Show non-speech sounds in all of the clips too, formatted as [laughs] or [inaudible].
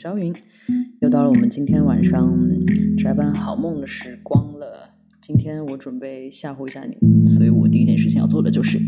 小云，又到了我们今天晚上宅班好梦的时光了。今天我准备吓唬一下你们，所以我第一件事情要做的就是。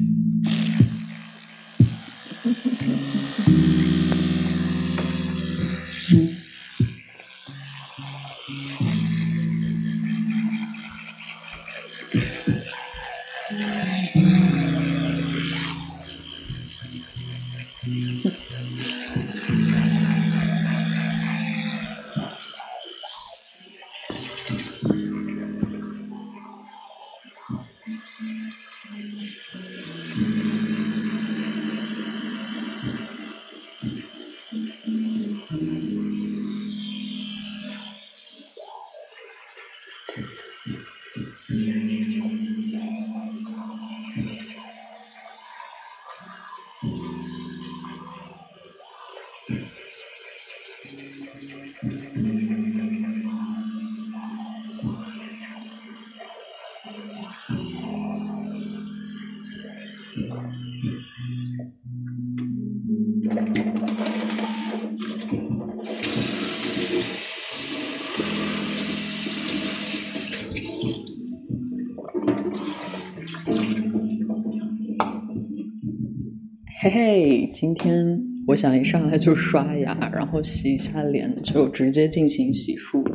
今天我想一上来就刷牙，然后洗一下脸，就直接进行洗漱。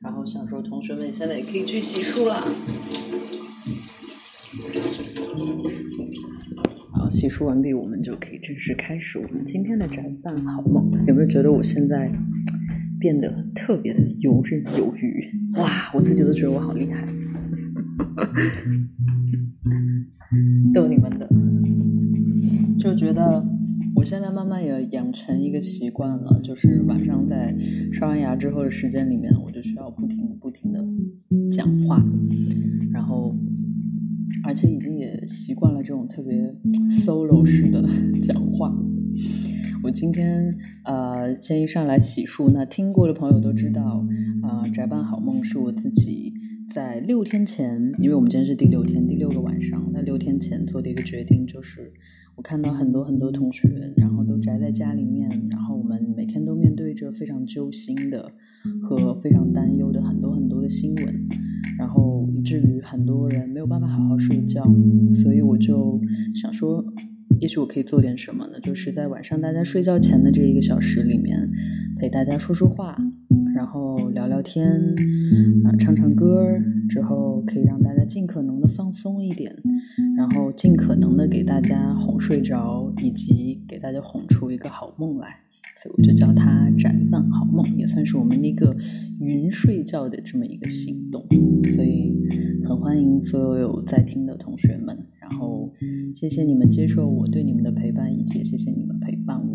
然后想说，同学们现在也可以去洗漱啦。好，洗漱完毕，我们就可以正式开始我们今天的宅伴好梦。有没有觉得我现在变得特别的游刃有余？哇，我自己都觉得我好厉害，现在慢慢也养成一个习惯了，就是晚上在刷完牙之后的时间里面，我就需要不停不停的讲话，然后而且已经也习惯了这种特别 solo 式的 [laughs] 讲话。我今天呃先一上来洗漱，那听过的朋友都知道啊，宅伴好梦是我自己在六天前，因为我们今天是第六天，第六个晚上，那六天前做的一个决定就是。我看到很多很多同学，然后都宅在家里面，然后我们每天都面对着非常揪心的和非常担忧的很多很多的新闻，然后以至于很多人没有办法好好睡觉，所以我就想说，也许我可以做点什么呢？就是在晚上大家睡觉前的这一个小时里面，陪大家说说话，然后聊聊天，啊，唱唱歌，之后可以让大家尽可能的放松一点。然后尽可能的给大家哄睡着，以及给大家哄出一个好梦来，所以我就叫它“展望好梦”，也算是我们那个云睡觉的这么一个行动。所以很欢迎所有有在听的同学们，然后谢谢你们接受我对你们的陪伴，以及谢谢你们陪伴。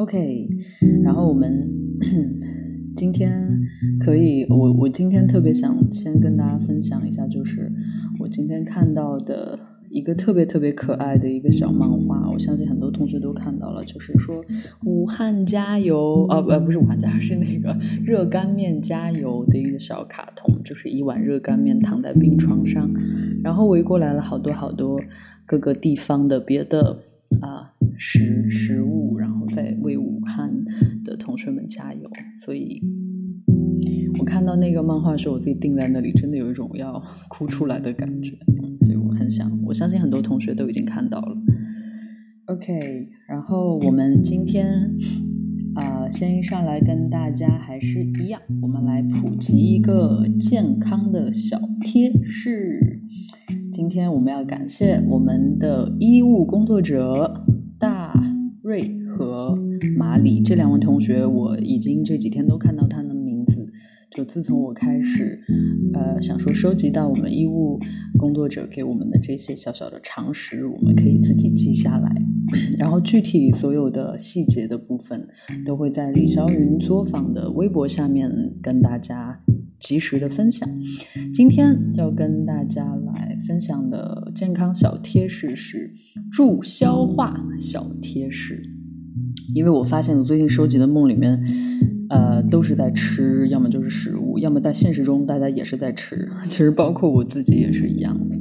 OK，然后我们 [clears throat] 今天可以，我我今天特别想先跟大家分享一下，就是。我今天看到的一个特别特别可爱的一个小漫画，我相信很多同学都看到了，就是说武汉加油哦，不不是武汉加油，是那个热干面加油的一个小卡通，就是一碗热干面躺在病床上，然后围过来了好多好多各个地方的别的啊食食物，然后再为武汉的同学们加油，所以。我看到那个漫画的时候，我自己定在那里，真的有一种要哭出来的感觉，所以我很想，我相信很多同学都已经看到了。OK，然后我们今天啊，先上来跟大家还是一样，我们来普及一个健康的小贴士。今天我们要感谢我们的医务工作者瑞和马里这两位同学，我已经这几天都看到他们。就自从我开始，呃，想说收集到我们医务工作者给我们的这些小小的常识，我们可以自己记下来，[coughs] 然后具体所有的细节的部分，都会在李霄云作坊的微博下面跟大家及时的分享。今天要跟大家来分享的健康小贴士是助消化小贴士，因为我发现我最近收集的梦里面。呃，都是在吃，要么就是食物，要么在现实中大家也是在吃。其实包括我自己也是一样的。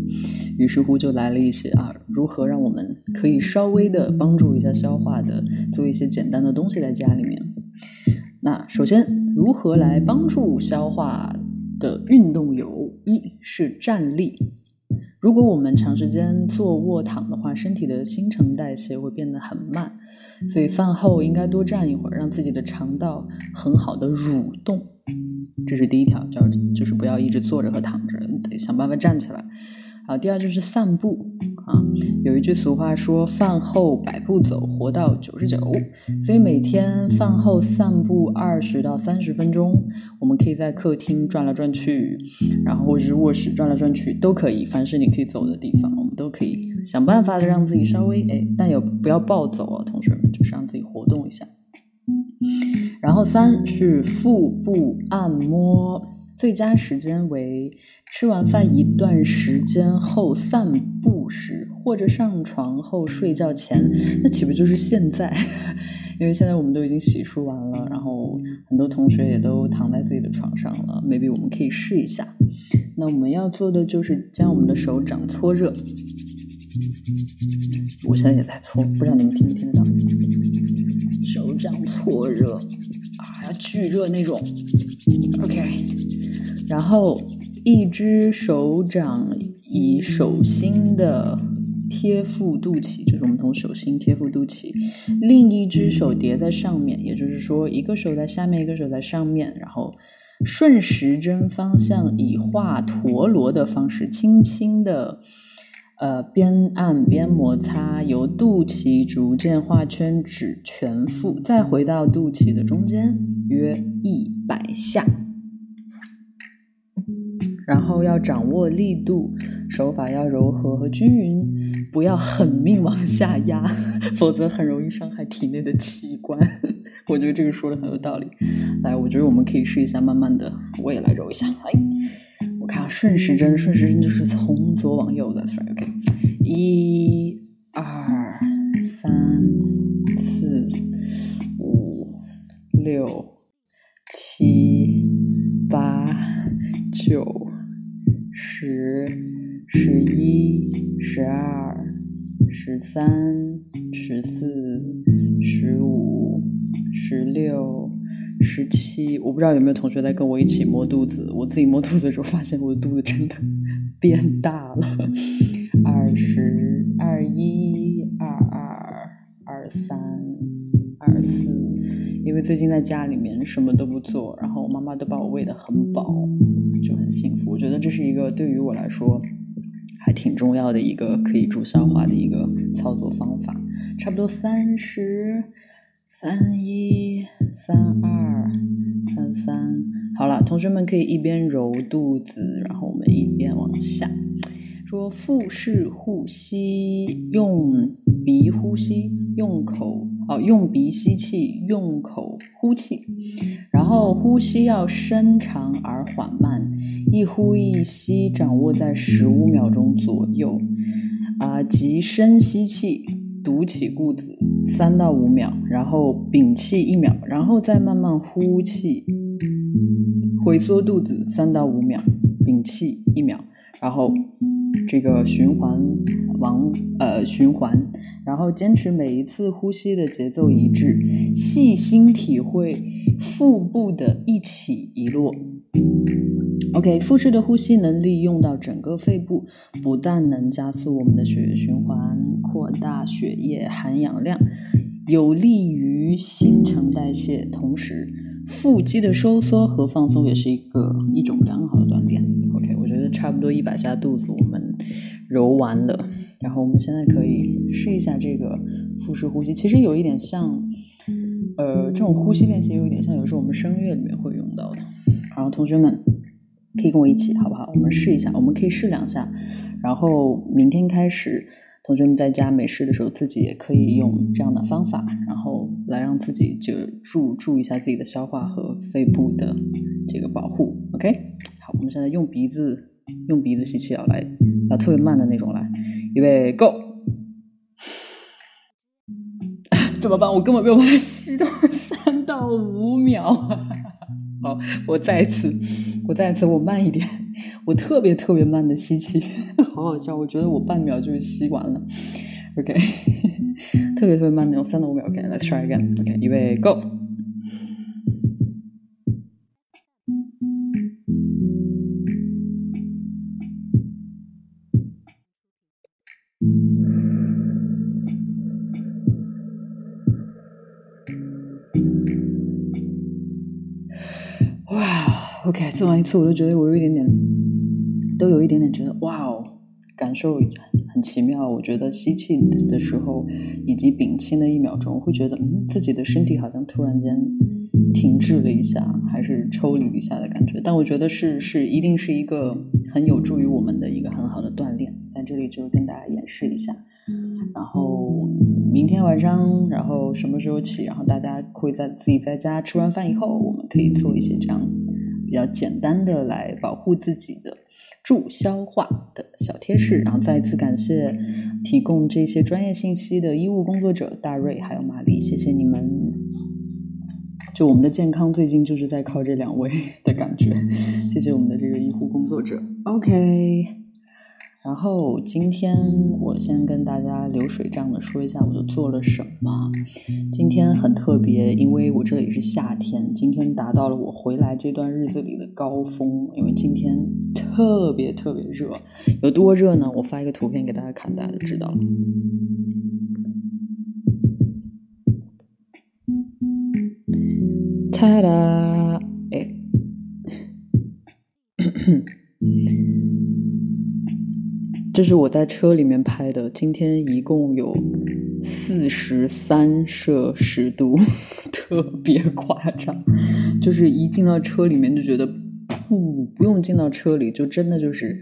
于是乎就来了一些啊，如何让我们可以稍微的帮助一下消化的，做一些简单的东西在家里面。那首先，如何来帮助消化的运动有：一是站立。如果我们长时间坐卧躺的话，身体的新陈代谢会变得很慢。所以饭后应该多站一会儿，让自己的肠道很好的蠕动，这是第一条，就是就是不要一直坐着和躺着，得想办法站起来。好，第二就是散步啊，有一句俗话说“饭后百步走，活到九十九”，所以每天饭后散步二十到三十分钟，我们可以在客厅转来转去，然后或者是卧室转来转去都可以，凡是你可以走的地方，我们都可以想办法的让自己稍微哎，但也不要暴走啊，同学们，就是让自己活动一下。然后三是腹部按摩，最佳时间为。吃完饭一段时间后散步时，或者上床后睡觉前，那岂不就是现在？[laughs] 因为现在我们都已经洗漱完了，然后很多同学也都躺在自己的床上了。Maybe 我们可以试一下。那我们要做的就是将我们的手掌搓热。我现在也在搓，不知道你们听不听得到？手掌搓热啊，要巨热那种。OK，然后。一只手掌以手心的贴附肚脐，就是我们从手心贴附肚脐，另一只手叠在上面，也就是说，一个手在下面，一个手在上面，然后顺时针方向以画陀螺的方式，轻轻的，呃，边按边摩擦，由肚脐逐渐画圈至全腹，再回到肚脐的中间，约一百下。然后要掌握力度，手法要柔和和均匀，不要狠命往下压，否则很容易伤害体内的器官。[laughs] 我觉得这个说的很有道理。来，我觉得我们可以试一下，慢慢的，我也来揉一下。哎，我看啊顺时针，顺时针就是从左往右的，right？OK，一、二、三、四、五、六、七、八、九。十、十一、十二、十三、十四、十五、十六、十七，我不知道有没有同学在跟我一起摸肚子。我自己摸肚子的时候，发现我的肚子真的 [laughs] 变大了。二十二一、二二、二三、二四，因为最近在家里面什么都不做，然后我妈妈都把我喂得很饱。就很幸福，我觉得这是一个对于我来说还挺重要的一个可以助消化的一个操作方法。差不多三十三一三二三三，好了，同学们可以一边揉肚子，然后我们一边往下说腹式呼吸，用鼻呼吸，用口哦，用鼻吸气，用口呼气。然后呼吸要深长而缓慢，一呼一吸掌握在十五秒钟左右，啊，即深吸气，鼓起肚子三到五秒，然后屏气一秒，然后再慢慢呼气，回缩肚子三到五秒，屏气一秒，然后这个循环往呃循环，然后坚持每一次呼吸的节奏一致，细心体会。腹部的一起一落，OK，腹式的呼吸能利用到整个肺部，不但能加速我们的血液循环，扩大血液含氧量，有利于新陈代谢，同时腹肌的收缩和放松也是一个一种良好的锻炼。OK，我觉得差不多一百下肚子揉完了，然后我们现在可以试一下这个腹式呼吸，其实有一点像。呃，这种呼吸练习有一点像，有时候我们声乐里面会用到的。然后同学们可以跟我一起，好不好？我们试一下，我们可以试两下，然后明天开始，同学们在家没事的时候，自己也可以用这样的方法，然后来让自己就助助一下自己的消化和肺部的这个保护。OK，好，我们现在用鼻子用鼻子吸气，要来要特别慢的那种，来，预备，Go。[laughs] 怎么办？我根本没有办法吸到 [laughs] 三到五秒。好，我再一次，我再一次，我慢一点，我特别特别慢的吸气，[laughs] 好好笑。我觉得我半秒就吸完了。OK，特别特别慢那种三到五秒。OK，Let's try again。OK，预备，Go。哇 OK，做完一次我都觉得我有一点点，都有一点点觉得哇哦，感受很奇妙。我觉得吸气的时候以及屏气那一秒钟，我会觉得嗯，自己的身体好像突然间停滞了一下，还是抽离一下的感觉。但我觉得是是一定是一个很有助于我们的一个很好的锻炼，在这里就跟大家演示一下。然后明天晚上，然后什么时候起？然后大家会在自己在家吃完饭以后，我们可以做一些这样。比较简单的来保护自己的助消化的小贴士，然后再一次感谢提供这些专业信息的医务工作者大瑞还有玛丽，谢谢你们。就我们的健康最近就是在靠这两位的感觉，谢谢我们的这个医护工作者。OK。然后今天我先跟大家流水账的说一下，我都做了什么。今天很特别，因为我这里是夏天，今天达到了我回来这段日子里的高峰。因为今天特别特别热，有多热呢？我发一个图片给大家看，大家就知道了。哒哒，哎。[laughs] 这是我在车里面拍的，今天一共有四十三摄氏度，[laughs] 特别夸张。就是一进到车里面就觉得，噗，不用进到车里，就真的就是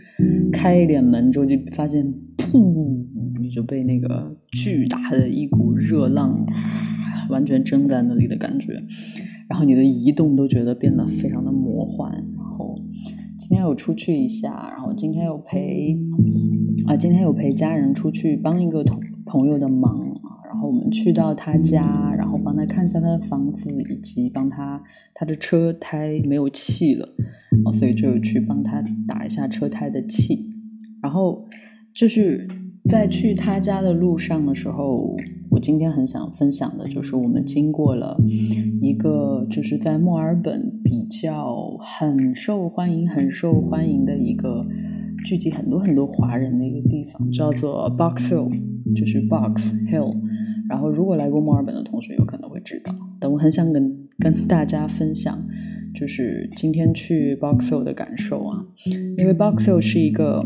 开一点门之后就发现，噗，你就被那个巨大的一股热浪完全蒸在那里的感觉，然后你的移动都觉得变得非常的魔幻。然后今天有出去一下，然后今天有陪。啊，今天有陪家人出去帮一个同朋友的忙啊，然后我们去到他家，然后帮他看一下他的房子，以及帮他他的车胎没有气了，哦，所以就去帮他打一下车胎的气。然后就是在去他家的路上的时候，我今天很想分享的就是我们经过了一个就是在墨尔本比较很受欢迎、很受欢迎的一个。聚集很多很多华人的一个地方叫做 Box Hill，就是 Box Hill。然后如果来过墨尔本的同学有可能会知道。但我很想跟跟大家分享，就是今天去 Box Hill 的感受啊。因为 Box Hill 是一个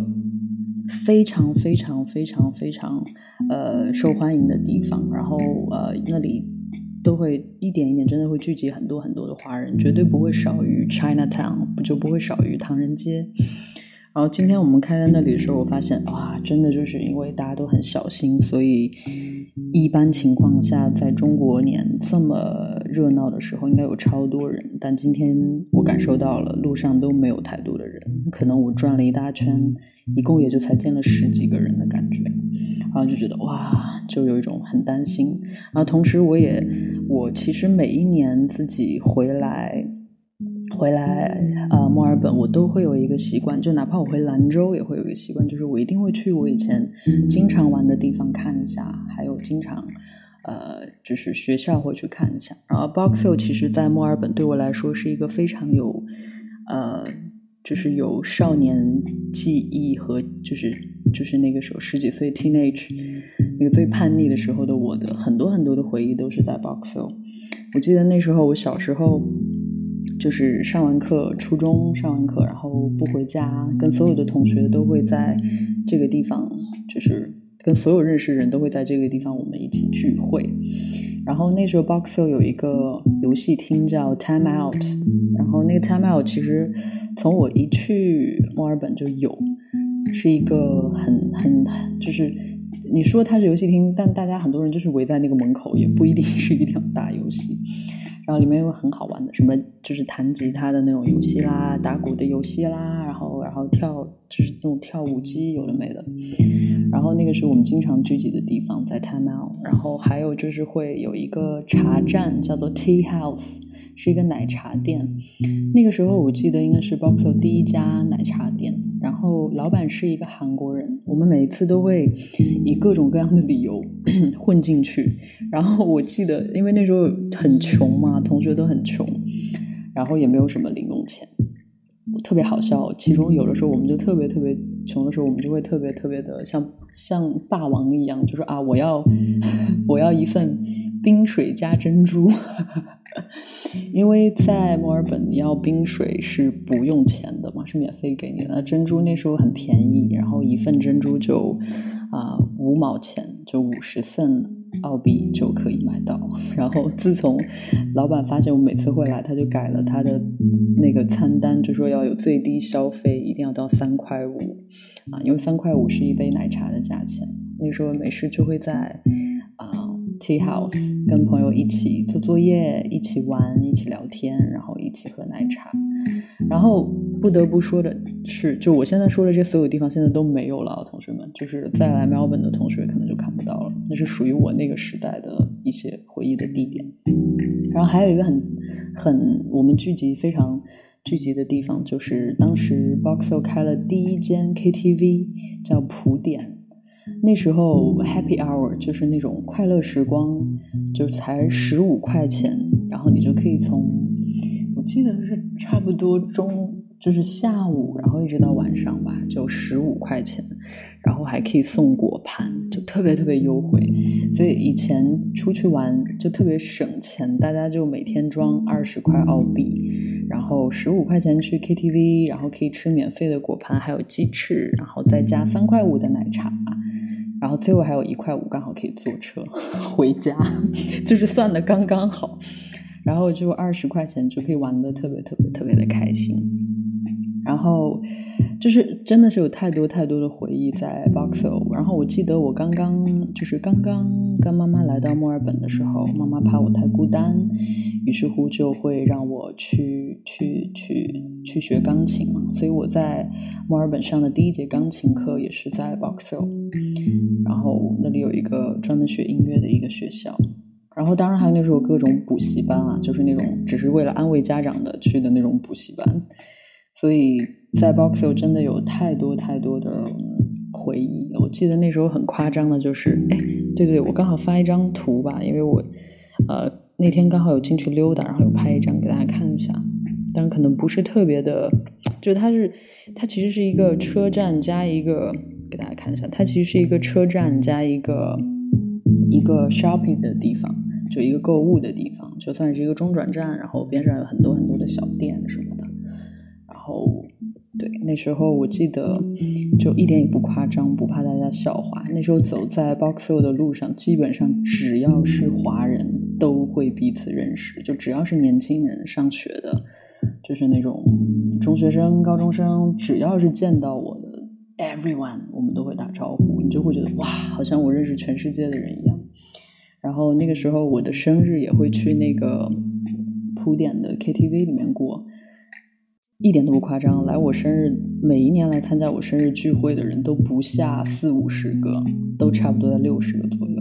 非常非常非常非常呃受欢迎的地方，然后呃那里都会一点一点真的会聚集很多很多的华人，绝对不会少于 Chinatown，不就不会少于唐人街。然后今天我们开在那里的时候，我发现哇，真的就是因为大家都很小心，所以一般情况下，在中国年这么热闹的时候，应该有超多人。但今天我感受到了，路上都没有太多的人，可能我转了一大圈，一共也就才见了十几个人的感觉。然后就觉得哇，就有一种很担心。然后同时，我也我其实每一年自己回来。回来呃，墨尔本我都会有一个习惯，就哪怕我回兰州也会有一个习惯，就是我一定会去我以前经常玩的地方看一下，还有经常呃，就是学校会去看一下。然后 Box Hill 其实在墨尔本对我来说是一个非常有呃，就是有少年记忆和就是就是那个时候十几岁 teenage 那个最叛逆的时候的我的很多很多的回忆都是在 Box Hill。我记得那时候我小时候。就是上完课，初中上完课，然后不回家，跟所有的同学都会在这个地方，就是跟所有认识的人都会在这个地方，我们一起聚会。然后那时候 Boxhill 有一个游戏厅叫 Time Out，然后那个 Time Out 其实从我一去墨尔本就有，是一个很很就是你说它是游戏厅，但大家很多人就是围在那个门口，也不一定是一定要打游戏。然后里面有很好玩的，什么就是弹吉他的那种游戏啦，打鼓的游戏啦，然后然后跳就是那种跳舞机，有的没的。然后那个是我们经常聚集的地方，在 Time Out。然后还有就是会有一个茶站，叫做 Tea House，是一个奶茶店。那个时候我记得应该是 Boxo 第一家奶茶店。后老板是一个韩国人，我们每次都会以各种各样的理由 [coughs] 混进去。然后我记得，因为那时候很穷嘛，同学都很穷，然后也没有什么零用钱，特别好笑。其中有的时候我们就特别特别穷的时候，我们就会特别特别的像像霸王一样，就说啊，我要 [laughs] 我要一份冰水加珍珠。[laughs] 因为在墨尔本，你要冰水是不用钱的嘛，是免费给你的。珍珠那时候很便宜，然后一份珍珠就啊五毛钱，就五十份澳币就可以买到。然后自从老板发现我每次会来，他就改了他的那个餐单，就说要有最低消费，一定要到三块五啊，因为三块五是一杯奶茶的价钱。那时候没事就会在啊。Tea House 跟朋友一起做作业，一起玩，一起聊天，然后一起喝奶茶。然后不得不说的是，就我现在说的这所有地方现在都没有了，同学们，就是再来 Melbourne 的同学可能就看不到了。那是属于我那个时代的一些回忆的地点。然后还有一个很很我们聚集非常聚集的地方，就是当时 Boxhill 开了第一间 KTV，叫普点。那时候 Happy Hour 就是那种快乐时光，就才十五块钱，然后你就可以从，我记得是差不多中，就是下午，然后一直到晚上吧，就十五块钱，然后还可以送果盘，就特别特别优惠。所以以前出去玩就特别省钱，大家就每天装二十块澳币，然后十五块钱去 KTV，然后可以吃免费的果盘，还有鸡翅，然后再加三块五的奶茶。然后最后还有一块五，刚好可以坐车 [laughs] 回家，就是算的刚刚好。然后就二十块钱就可以玩的特别特别特别的开心。然后就是真的是有太多太多的回忆在 Boxhill。然后我记得我刚刚就是刚刚跟妈妈来到墨尔本的时候，妈妈怕我太孤单，于是乎就会让我去去去去学钢琴嘛。所以我在墨尔本上的第一节钢琴课也是在 Boxhill。然后那里有一个专门学音乐的一个学校，然后当然还有那时候各种补习班啊，就是那种只是为了安慰家长的去的那种补习班。所以在 Boxhill 真的有太多太多的回忆。我记得那时候很夸张的，就是哎，对对，我刚好发一张图吧，因为我呃那天刚好有进去溜达，然后有拍一张给大家看一下。但可能不是特别的，就它是它其实是一个车站加一个。给大家看一下，它其实是一个车站加一个一个 shopping 的地方，就一个购物的地方，就算是一个中转站。然后边上有很多很多的小店什么的。然后，对，那时候我记得就一点也不夸张，不怕大家笑话。那时候走在 Boxhill 的路上，基本上只要是华人都会彼此认识，就只要是年轻人上学的，就是那种中学生、高中生，只要是见到我的。Everyone，我们都会打招呼，你就会觉得哇，好像我认识全世界的人一样。然后那个时候，我的生日也会去那个铺点的 KTV 里面过，一点都不夸张。来我生日，每一年来参加我生日聚会的人都不下四五十个，都差不多在六十个左右。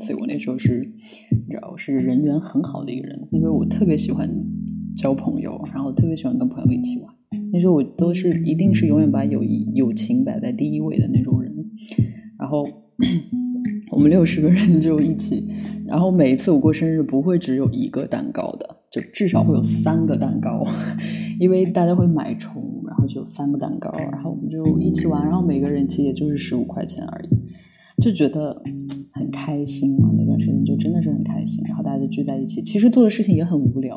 所以我那时候是，你知道，我是人缘很好的一个人，因为我特别喜欢交朋友，然后特别喜欢跟朋友一起玩。那时候我都是一定是永远把友谊友情摆在第一位的那种人，然后 [coughs] 我们六十个人就一起，然后每一次我过生日不会只有一个蛋糕的，就至少会有三个蛋糕，[laughs] 因为大家会买重，然后就有三个蛋糕，然后我们就一起玩，然后每个人其实也就是十五块钱而已，就觉得很开心嘛，那段时间就真的是很开心，然后大家就聚在一起，其实做的事情也很无聊。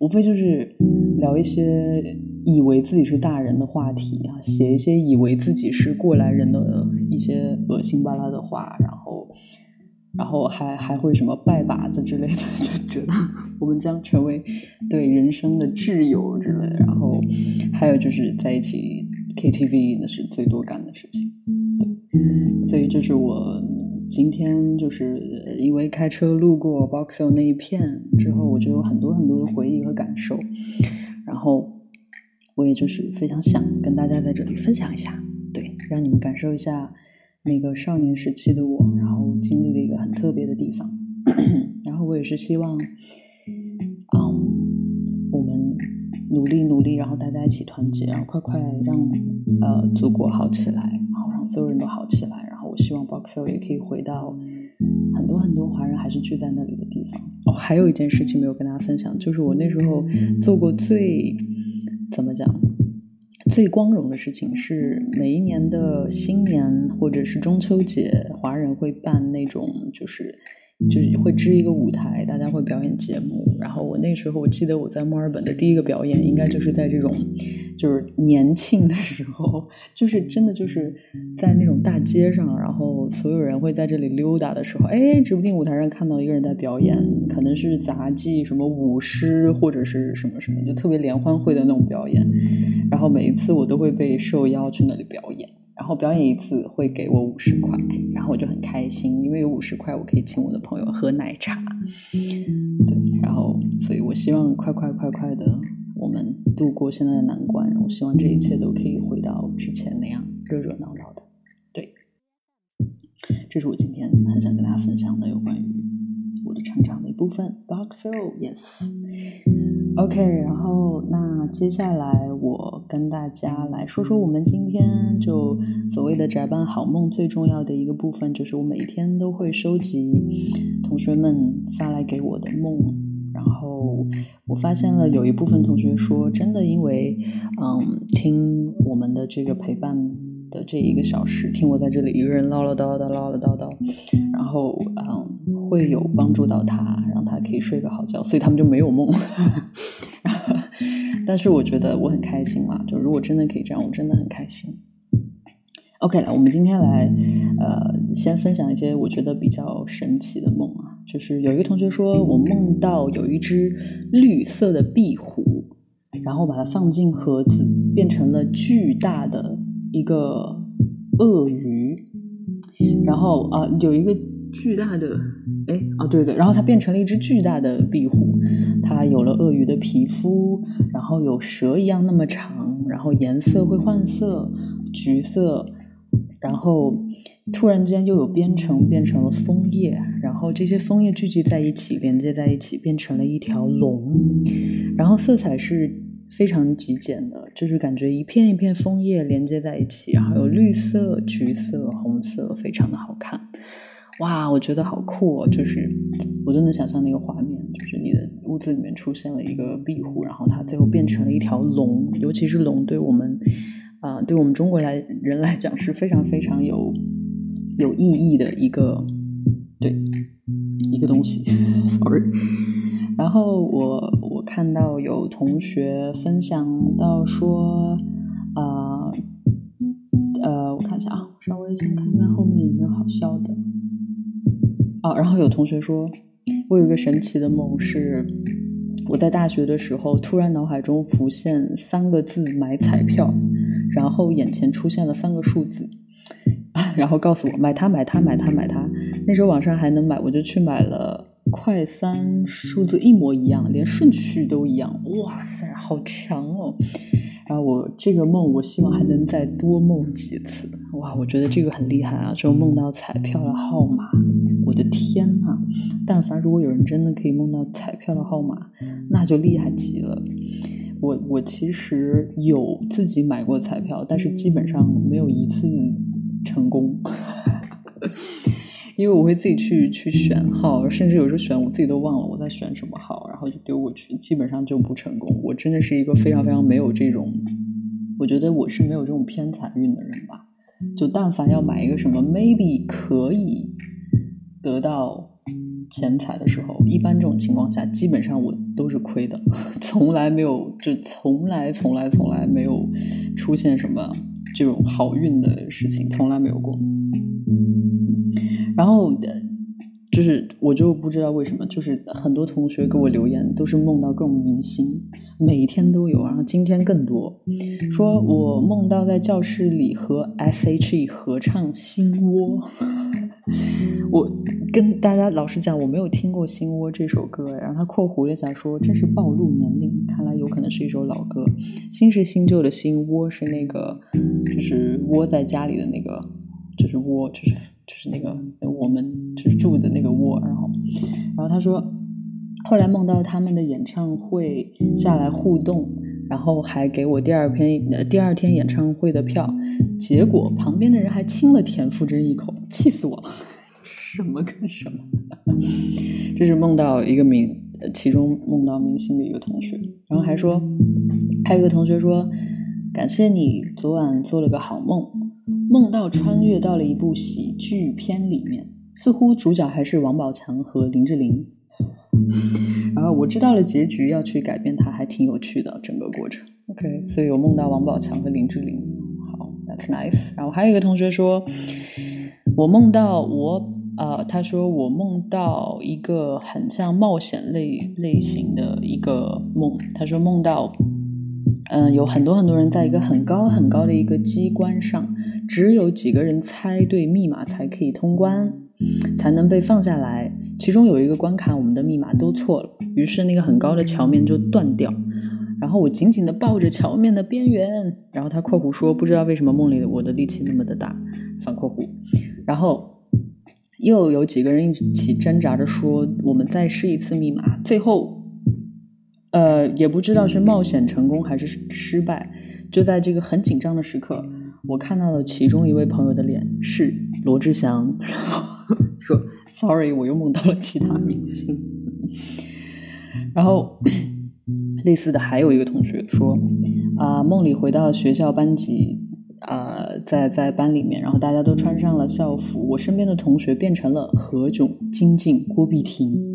无非就是聊一些以为自己是大人的话题啊，写一些以为自己是过来人的一些恶心巴拉的话，然后然后还还会什么拜把子之类的，[laughs] 就觉得我们将成为对人生的挚友之类的。然后还有就是在一起 KTV，那是最多干的事情。所以这是我今天就是因为开车路过 Boxhill 那一片之后，我就有很多很多的回忆和感受。然后我也就是非常想跟大家在这里分享一下，对，让你们感受一下。那个少年时期的我，然后经历了一个很特别的地方，[clears throat] 然后我也是希望，嗯，我们努力努力，然后大家一起团结，然后快快让呃祖国好起来，然后让所有人都好起来，然后我希望 Boxer 也可以回到很多很多华人还是聚在那里的地方。哦，还有一件事情没有跟大家分享，就是我那时候做过最怎么讲？最光荣的事情是，每一年的新年或者是中秋节，华人会办那种就是。就是会支一个舞台，大家会表演节目。然后我那时候，我记得我在墨尔本的第一个表演，应该就是在这种就是年庆的时候，就是真的就是在那种大街上，然后所有人会在这里溜达的时候，哎，指不定舞台上看到一个人在表演，可能是杂技、什么舞狮或者是什么什么，就特别联欢会的那种表演。然后每一次我都会被受邀去那里表演。然后表演一次会给我五十块，然后我就很开心，因为有五十块，我可以请我的朋友喝奶茶。对，然后所以我希望快快快快的，我们度过现在的难关，我希望这一切都可以回到之前那样热热闹闹的。对，这是我今天很想跟大家分享的有关于我的成长的一部分。Boxo，yes。OK，然后那接下来我跟大家来说说我们今天就所谓的宅班好梦最重要的一个部分，就是我每天都会收集同学们发来给我的梦，然后我发现了有一部分同学说，真的因为嗯听我们的这个陪伴的这一个小时，听我在这里一个人唠唠叨叨唠唠叨叨，然后嗯会有帮助到他。可以睡个好觉，所以他们就没有梦。[laughs] 但是我觉得我很开心嘛，就如果真的可以这样，我真的很开心。OK 了，我们今天来呃，先分享一些我觉得比较神奇的梦啊。就是有一个同学说我梦到有一只绿色的壁虎，然后把它放进盒子，变成了巨大的一个鳄鱼，然后啊有一个巨大的。哎，哦，对对，然后它变成了一只巨大的壁虎，它有了鳄鱼的皮肤，然后有蛇一样那么长，然后颜色会换色，橘色，然后突然间又有编程变成了枫叶，然后这些枫叶聚集在一起，连接在一起，变成了一条龙，然后色彩是非常极简的，就是感觉一片一片枫叶连接在一起，然后有绿色、橘色、红色，非常的好看。哇，我觉得好酷哦！就是我都能想象那个画面，就是你的屋子里面出现了一个壁虎，然后它最后变成了一条龙。尤其是龙，对我们啊，对我们中国来人来讲是非常非常有有意义的一个对一个东西。[laughs] Sorry。然后我我看到有同学分享到说啊呃，我看一下啊，稍微先看看后面有没有好笑的。啊，然后有同学说，我有一个神奇的梦，是我在大学的时候，突然脑海中浮现三个字“买彩票”，然后眼前出现了三个数字，然后告诉我买它，买它，买它，买它。那时候网上还能买，我就去买了。快三数字一模一样，连顺序都一样，哇塞，好强哦！然后我这个梦，我希望还能再多梦几次。哇，我觉得这个很厉害啊！就梦到彩票的号码，我的天呐！但凡如果有人真的可以梦到彩票的号码，那就厉害极了。我我其实有自己买过彩票，但是基本上没有一次成功。因为我会自己去去选号，甚至有时候选我自己都忘了我在选什么号，然后就丢过去，基本上就不成功。我真的是一个非常非常没有这种，我觉得我是没有这种偏财运的人吧。就但凡要买一个什么 maybe 可以得到钱财的时候，一般这种情况下，基本上我都是亏的，[laughs] 从来没有，就从来从来从来没有出现什么这种好运的事情，从来没有过。然后，就是我就不知道为什么，就是很多同学给我留言都是梦到各种明星，每天都有，然后今天更多，说我梦到在教室里和 S.H.E 合唱《心窝》。[laughs] 我跟大家老实讲，我没有听过《心窝》这首歌，然后他括弧了一下说这是暴露年龄，看来有可能是一首老歌。新是新旧的新窝是那个，就是窝在家里的那个，就是窝，就是就是那个我们就是住的那个窝。然后，然后他说，后来梦到他们的演唱会下来互动，然后还给我第二篇呃第二天演唱会的票。结果旁边的人还亲了田馥甄一口，气死我了！[laughs] 什么跟什么？[laughs] 这是梦到一个明，其中梦到明星的一个同学，然后还说，还有一个同学说，感谢你昨晚做了个好梦，梦到穿越到了一部喜剧片里面，似乎主角还是王宝强和林志玲，然后我知道了结局要去改变它，还挺有趣的整个过程。OK，所以我梦到王宝强和林志玲。好，That's Nice，然后还有一个同学说，我梦到我呃，他说我梦到一个很像冒险类类型的一个梦。他说梦到，嗯，有很多很多人在一个很高很高的一个机关上，只有几个人猜对密码才可以通关，才能被放下来。其中有一个关卡，我们的密码都错了，于是那个很高的桥面就断掉。然后我紧紧的抱着桥面的边缘，然后他括弧说不知道为什么梦里的我的力气那么的大，反括弧，然后又有几个人一起挣扎着说我们再试一次密码，最后，呃也不知道是冒险成功还是失败，就在这个很紧张的时刻，我看到了其中一位朋友的脸是罗志祥，然后 [laughs] 说 sorry 我又梦到了其他明星，然后。类似的还有一个同学说，啊，梦里回到学校班级，啊，在在班里面，然后大家都穿上了校服，我身边的同学变成了何炅、金靖、郭碧婷，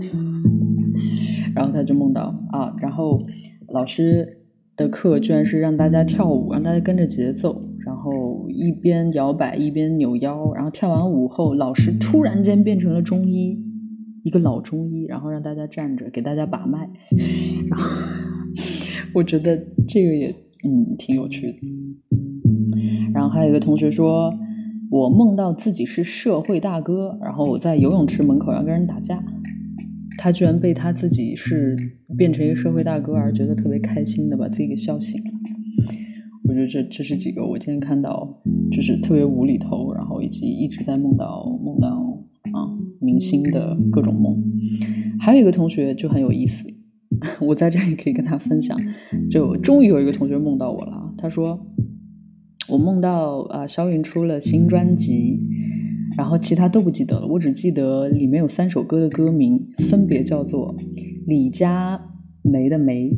然后他就梦到啊，然后老师的课居然是让大家跳舞，让大家跟着节奏，然后一边摇摆一边扭腰，然后跳完舞后，老师突然间变成了中医，一个老中医，然后让大家站着给大家把脉，然后。我觉得这个也嗯挺有趣的。然后还有一个同学说，我梦到自己是社会大哥，然后我在游泳池门口要跟人打架，他居然被他自己是变成一个社会大哥而觉得特别开心的把自己给笑醒了。我觉得这这是几个我今天看到就是特别无厘头，然后以及一直在梦到梦到啊明星的各种梦。还有一个同学就很有意思。[laughs] 我在这里可以跟他分享，就终于有一个同学梦到我了。他说，我梦到啊，肖云出了新专辑，然后其他都不记得了，我只记得里面有三首歌的歌名，分别叫做李佳梅的梅，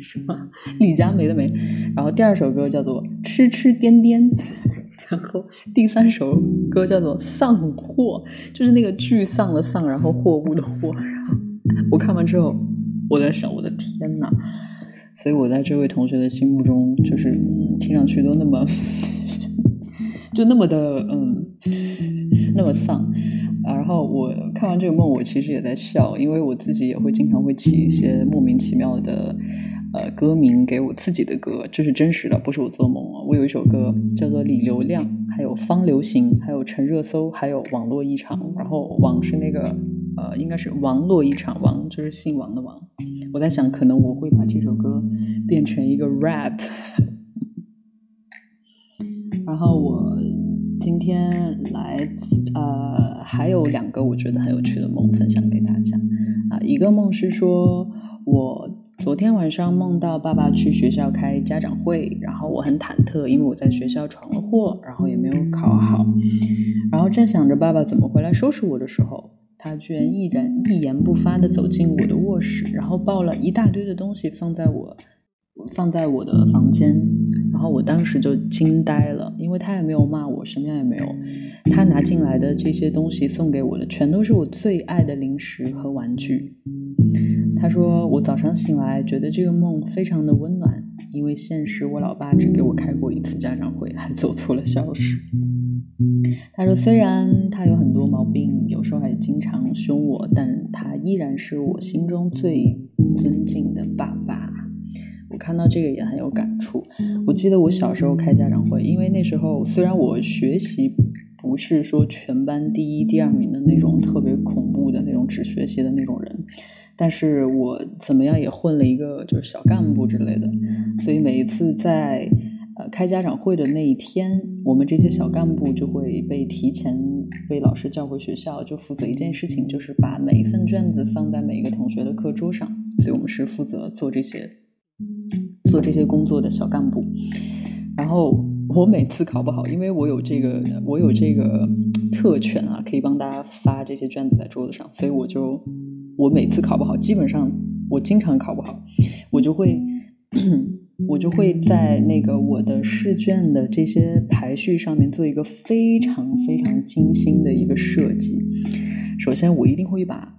什么 [laughs] 李佳梅的梅，然后第二首歌叫做痴痴颠颠，[laughs] 然后第三首歌叫做丧货，就是那个沮丧的丧，然后货物的货。然后我看完之后。我在想，我的天呐！所以我在这位同学的心目中，就是听上去都那么，[laughs] 就那么的嗯，那么丧。然后我看完这个梦，我其实也在笑，因为我自己也会经常会起一些莫名其妙的呃歌名给我自己的歌，这是真实的，不是我做梦啊。我有一首歌叫做《李流量》，还有《方流行》，还有《陈热搜》，还有《网络异常》。然后网是那个呃，应该是网络异常，王就是姓王的王。我在想，可能我会把这首歌变成一个 rap。[laughs] 然后我今天来，呃，还有两个我觉得很有趣的梦分享给大家。啊，一个梦是说，我昨天晚上梦到爸爸去学校开家长会，然后我很忐忑，因为我在学校闯了祸，然后也没有考好。然后正想着爸爸怎么回来收拾我的时候。他居然毅然一言不发的走进我的卧室，然后抱了一大堆的东西放在我放在我的房间，然后我当时就惊呆了，因为他也没有骂我，什么样也没有。他拿进来的这些东西送给我的，全都是我最爱的零食和玩具。他说我早上醒来觉得这个梦非常的温暖，因为现实我老爸只给我开过一次家长会，还走错了教室。他说：“虽然他有很多毛病，有时候还经常凶我，但他依然是我心中最尊敬的爸爸。”我看到这个也很有感触。我记得我小时候开家长会，因为那时候虽然我学习不是说全班第一、第二名的那种特别恐怖的那种只学习的那种人，但是我怎么样也混了一个就是小干部之类的，所以每一次在呃。开家长会的那一天，我们这些小干部就会被提前被老师叫回学校，就负责一件事情，就是把每一份卷子放在每一个同学的课桌上。所以我们是负责做这些做这些工作的小干部。然后我每次考不好，因为我有这个我有这个特权啊，可以帮大家发这些卷子在桌子上，所以我就我每次考不好，基本上我经常考不好，我就会。我就会在那个我的试卷的这些排序上面做一个非常非常精心的一个设计。首先，我一定会把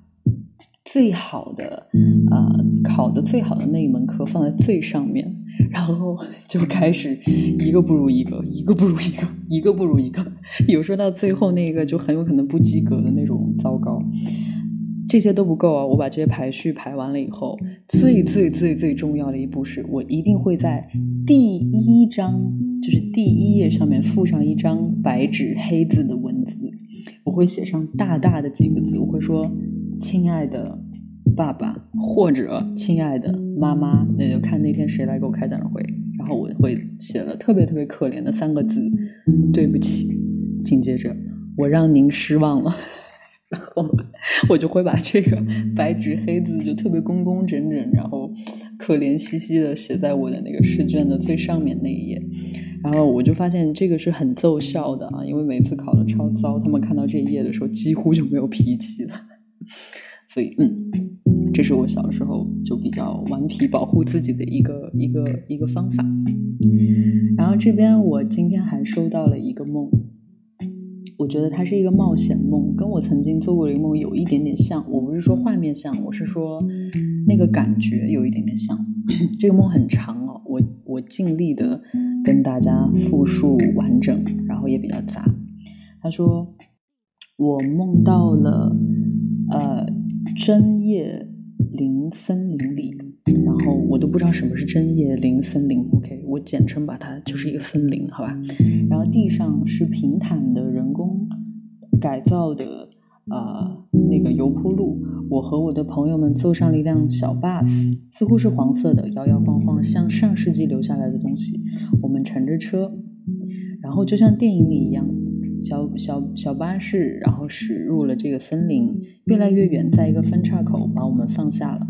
最好的啊考的最好的那一门课放在最上面，然后就开始一个不如一个，一个不如一个，一个不如一个。有时候到最后那个就很有可能不及格的那种糟糕。这些都不够啊！我把这些排序排完了以后，最最最最重要的一步是我一定会在第一章，就是第一页上面附上一张白纸黑字的文字。我会写上大大的几个字，我会说“亲爱的爸爸”或者“亲爱的妈妈”，那就看那天谁来给我开家长会。然后我会写了特别特别可怜的三个字：“对不起”。紧接着，我让您失望了。[laughs] 然后我就会把这个白纸黑字就特别工工整整，然后可怜兮兮的写在我的那个试卷的最上面那一页。然后我就发现这个是很奏效的啊，因为每次考的超糟，他们看到这一页的时候几乎就没有脾气了。[laughs] 所以，嗯，这是我小时候就比较顽皮保护自己的一个一个一个方法。然后这边我今天还收到了一个梦。我觉得它是一个冒险梦，跟我曾经做过的一个梦有一点点像。我不是说画面像，我是说那个感觉有一点点像。[clears throat] 这个梦很长哦，我我尽力的跟大家复述完整，然后也比较杂。他说我梦到了呃针叶林森林里，然后我都不知道什么是针叶林森林。OK，我简称把它就是一个森林，好吧。然后地上是平坦的人工改造的呃那个油铺路，我和我的朋友们坐上了一辆小 bus，似乎是黄色的，摇摇晃晃，像上世纪留下来的东西。我们乘着车，然后就像电影里一样。小小小巴士，然后驶入了这个森林，越来越远，在一个分岔口把我们放下了。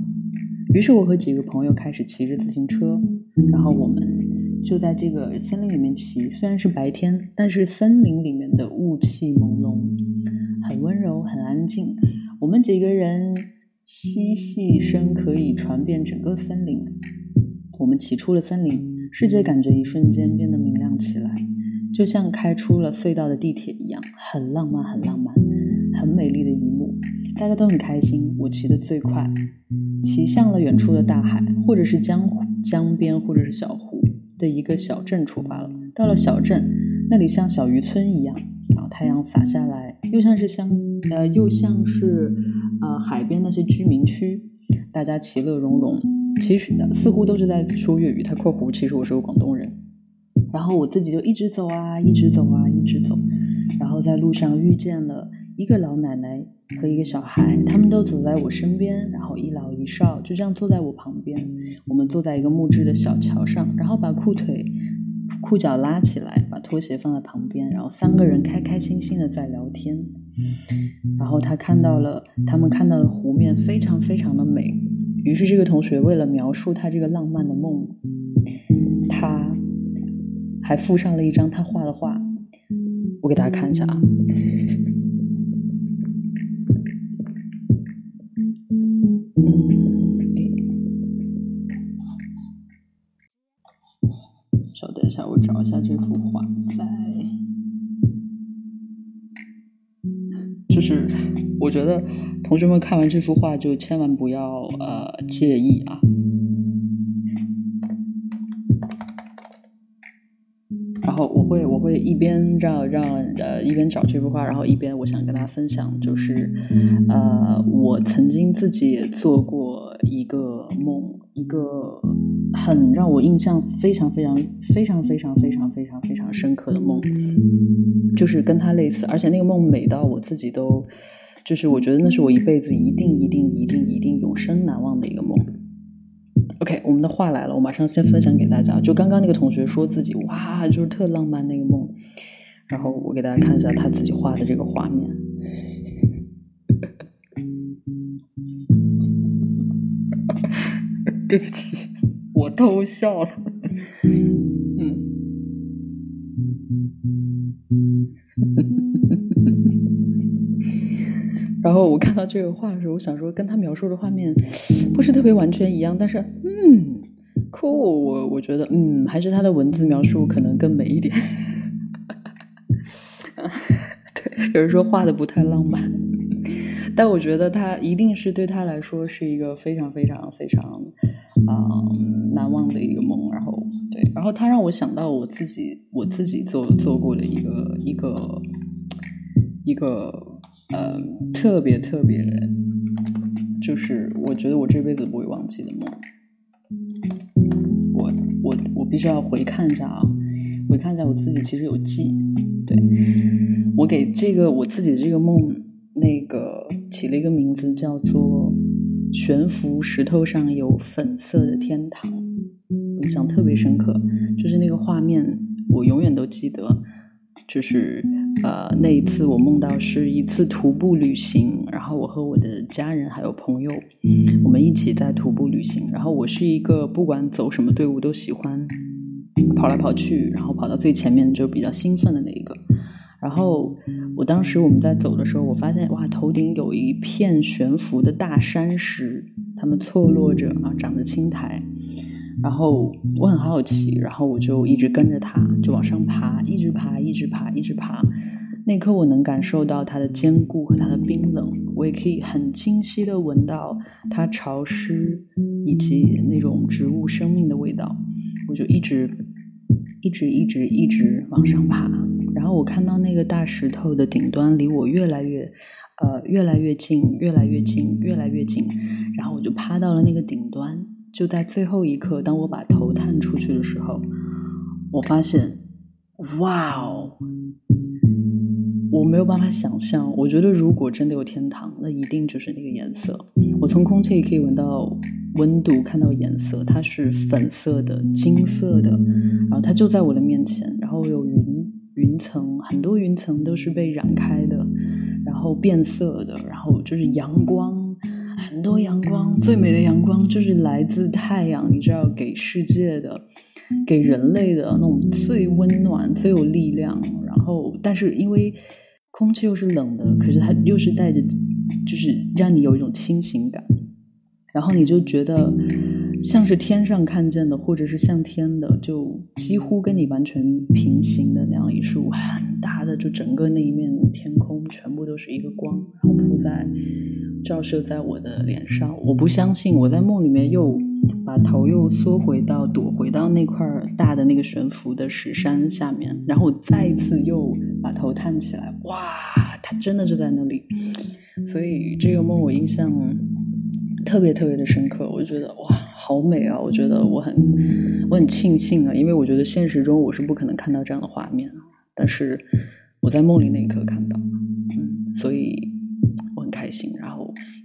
于是我和几个朋友开始骑着自行车，然后我们就在这个森林里面骑。虽然是白天，但是森林里面的雾气朦胧，很温柔，很安静。我们几个人嬉戏声可以传遍整个森林。我们骑出了森林，世界感觉一瞬间变得明亮起来。就像开出了隧道的地铁一样，很浪漫，很浪漫，很美丽的一幕。大家都很开心。我骑得最快，骑向了远处的大海，或者是江湖江边，或者是小湖的一个小镇出发了。到了小镇，那里像小渔村一样，然后太阳洒下来，又像是乡呃，又像是呃海边那些居民区，大家其乐融融。其实呢似乎都是在说粤语。他括弧，其实我是个广东人。然后我自己就一直走啊，一直走啊，一直走。然后在路上遇见了一个老奶奶和一个小孩，他们都走在我身边，然后一老一少就这样坐在我旁边。我们坐在一个木质的小桥上，然后把裤腿、裤脚拉起来，把拖鞋放在旁边，然后三个人开开心心的在聊天。然后他看到了，他们看到的湖面非常非常的美。于是这个同学为了描述他这个浪漫的梦，他。还附上了一张他画的画，我给大家看一下啊。下，我找一下这幅画，在，就是我觉得同学们看完这幅画就千万不要呃介意啊。然后我会我会一边让让呃一边找这幅画，然后一边我想跟大家分享，就是呃我曾经自己也做过一个梦，一个很让我印象非常非常非常非常非常非常非常深刻的梦，就是跟他类似，而且那个梦美到我自己都，就是我觉得那是我一辈子一定一定一定一定永生难忘的一个梦。OK，我们的话来了，我马上先分享给大家。就刚刚那个同学说自己哇，就是特浪漫那个梦，然后我给大家看一下他自己画的这个画面。[laughs] 对不起，我偷笑了。然后我看到这个画的时候，我想说跟他描述的画面不是特别完全一样，但是嗯，cool，我我觉得嗯，还是他的文字描述可能更美一点。[laughs] 对，有人说画的不太浪漫，但我觉得他一定是对他来说是一个非常非常非常啊难忘的一个梦。然后对，然后他让我想到我自己我自己做做过的一个一个一个。呃，特别特别，就是我觉得我这辈子不会忘记的梦。我我我必须要回看一下啊，回看一下我自己其实有记。对，我给这个我自己的这个梦那个起了一个名字，叫做“悬浮石头上有粉色的天堂”，印象特别深刻。就是那个画面，我永远都记得，就是。呃，那一次我梦到是一次徒步旅行，然后我和我的家人还有朋友，我们一起在徒步旅行。然后我是一个不管走什么队伍都喜欢跑来跑去，然后跑到最前面就比较兴奋的那一个。然后我当时我们在走的时候，我发现哇，头顶有一片悬浮的大山石，它们错落着啊，长着青苔。然后我很好奇，然后我就一直跟着它，就往上爬，一直爬，一直爬，一直爬。那刻我能感受到它的坚固和它的冰冷，我也可以很清晰的闻到它潮湿以及那种植物生命的味道。我就一直一直一直一直往上爬，然后我看到那个大石头的顶端离我越来越呃越来越近，越来越近，越来越近，然后我就趴到了那个顶端。就在最后一刻，当我把头探出去的时候，我发现，哇哦！我没有办法想象。我觉得，如果真的有天堂，那一定就是那个颜色。我从空气里可以闻到温度，看到颜色，它是粉色的、金色的，然后它就在我的面前。然后有云云层，很多云层都是被染开的，然后变色的，然后就是阳光。很多阳光，最美的阳光就是来自太阳，你知道，给世界的、给人类的那种最温暖、最有力量。然后，但是因为空气又是冷的，可是它又是带着，就是让你有一种清醒感。然后你就觉得像是天上看见的，或者是像天的，就几乎跟你完全平行的那样一束很大的，就整个那一面天空全部都是一个光，然后铺在。照射在我的脸上，我不相信。我在梦里面又把头又缩回到躲回到那块大的那个悬浮的石山下面，然后我再一次又把头探起来，哇，它真的就在那里。所以这个梦我印象特别特别的深刻，我觉得哇，好美啊！我觉得我很我很庆幸啊，因为我觉得现实中我是不可能看到这样的画面，但是我在梦里那一刻看到，嗯，所以我很。开心，然后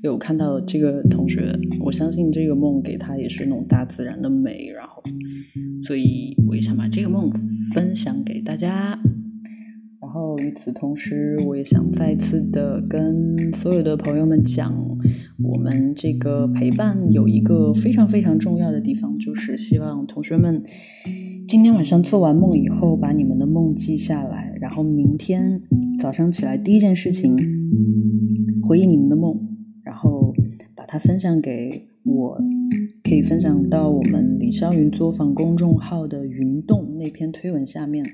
有看到这个同学，我相信这个梦给他也是那种大自然的美，然后，所以我也想把这个梦分享给大家。然后与此同时，我也想再次的跟所有的朋友们讲，我们这个陪伴有一个非常非常重要的地方，就是希望同学们今天晚上做完梦以后，把你们的梦记下来，然后明天早上起来第一件事情。回忆你们的梦，然后把它分享给我，可以分享到我们李霄云作坊公众号的云洞那篇推文下面，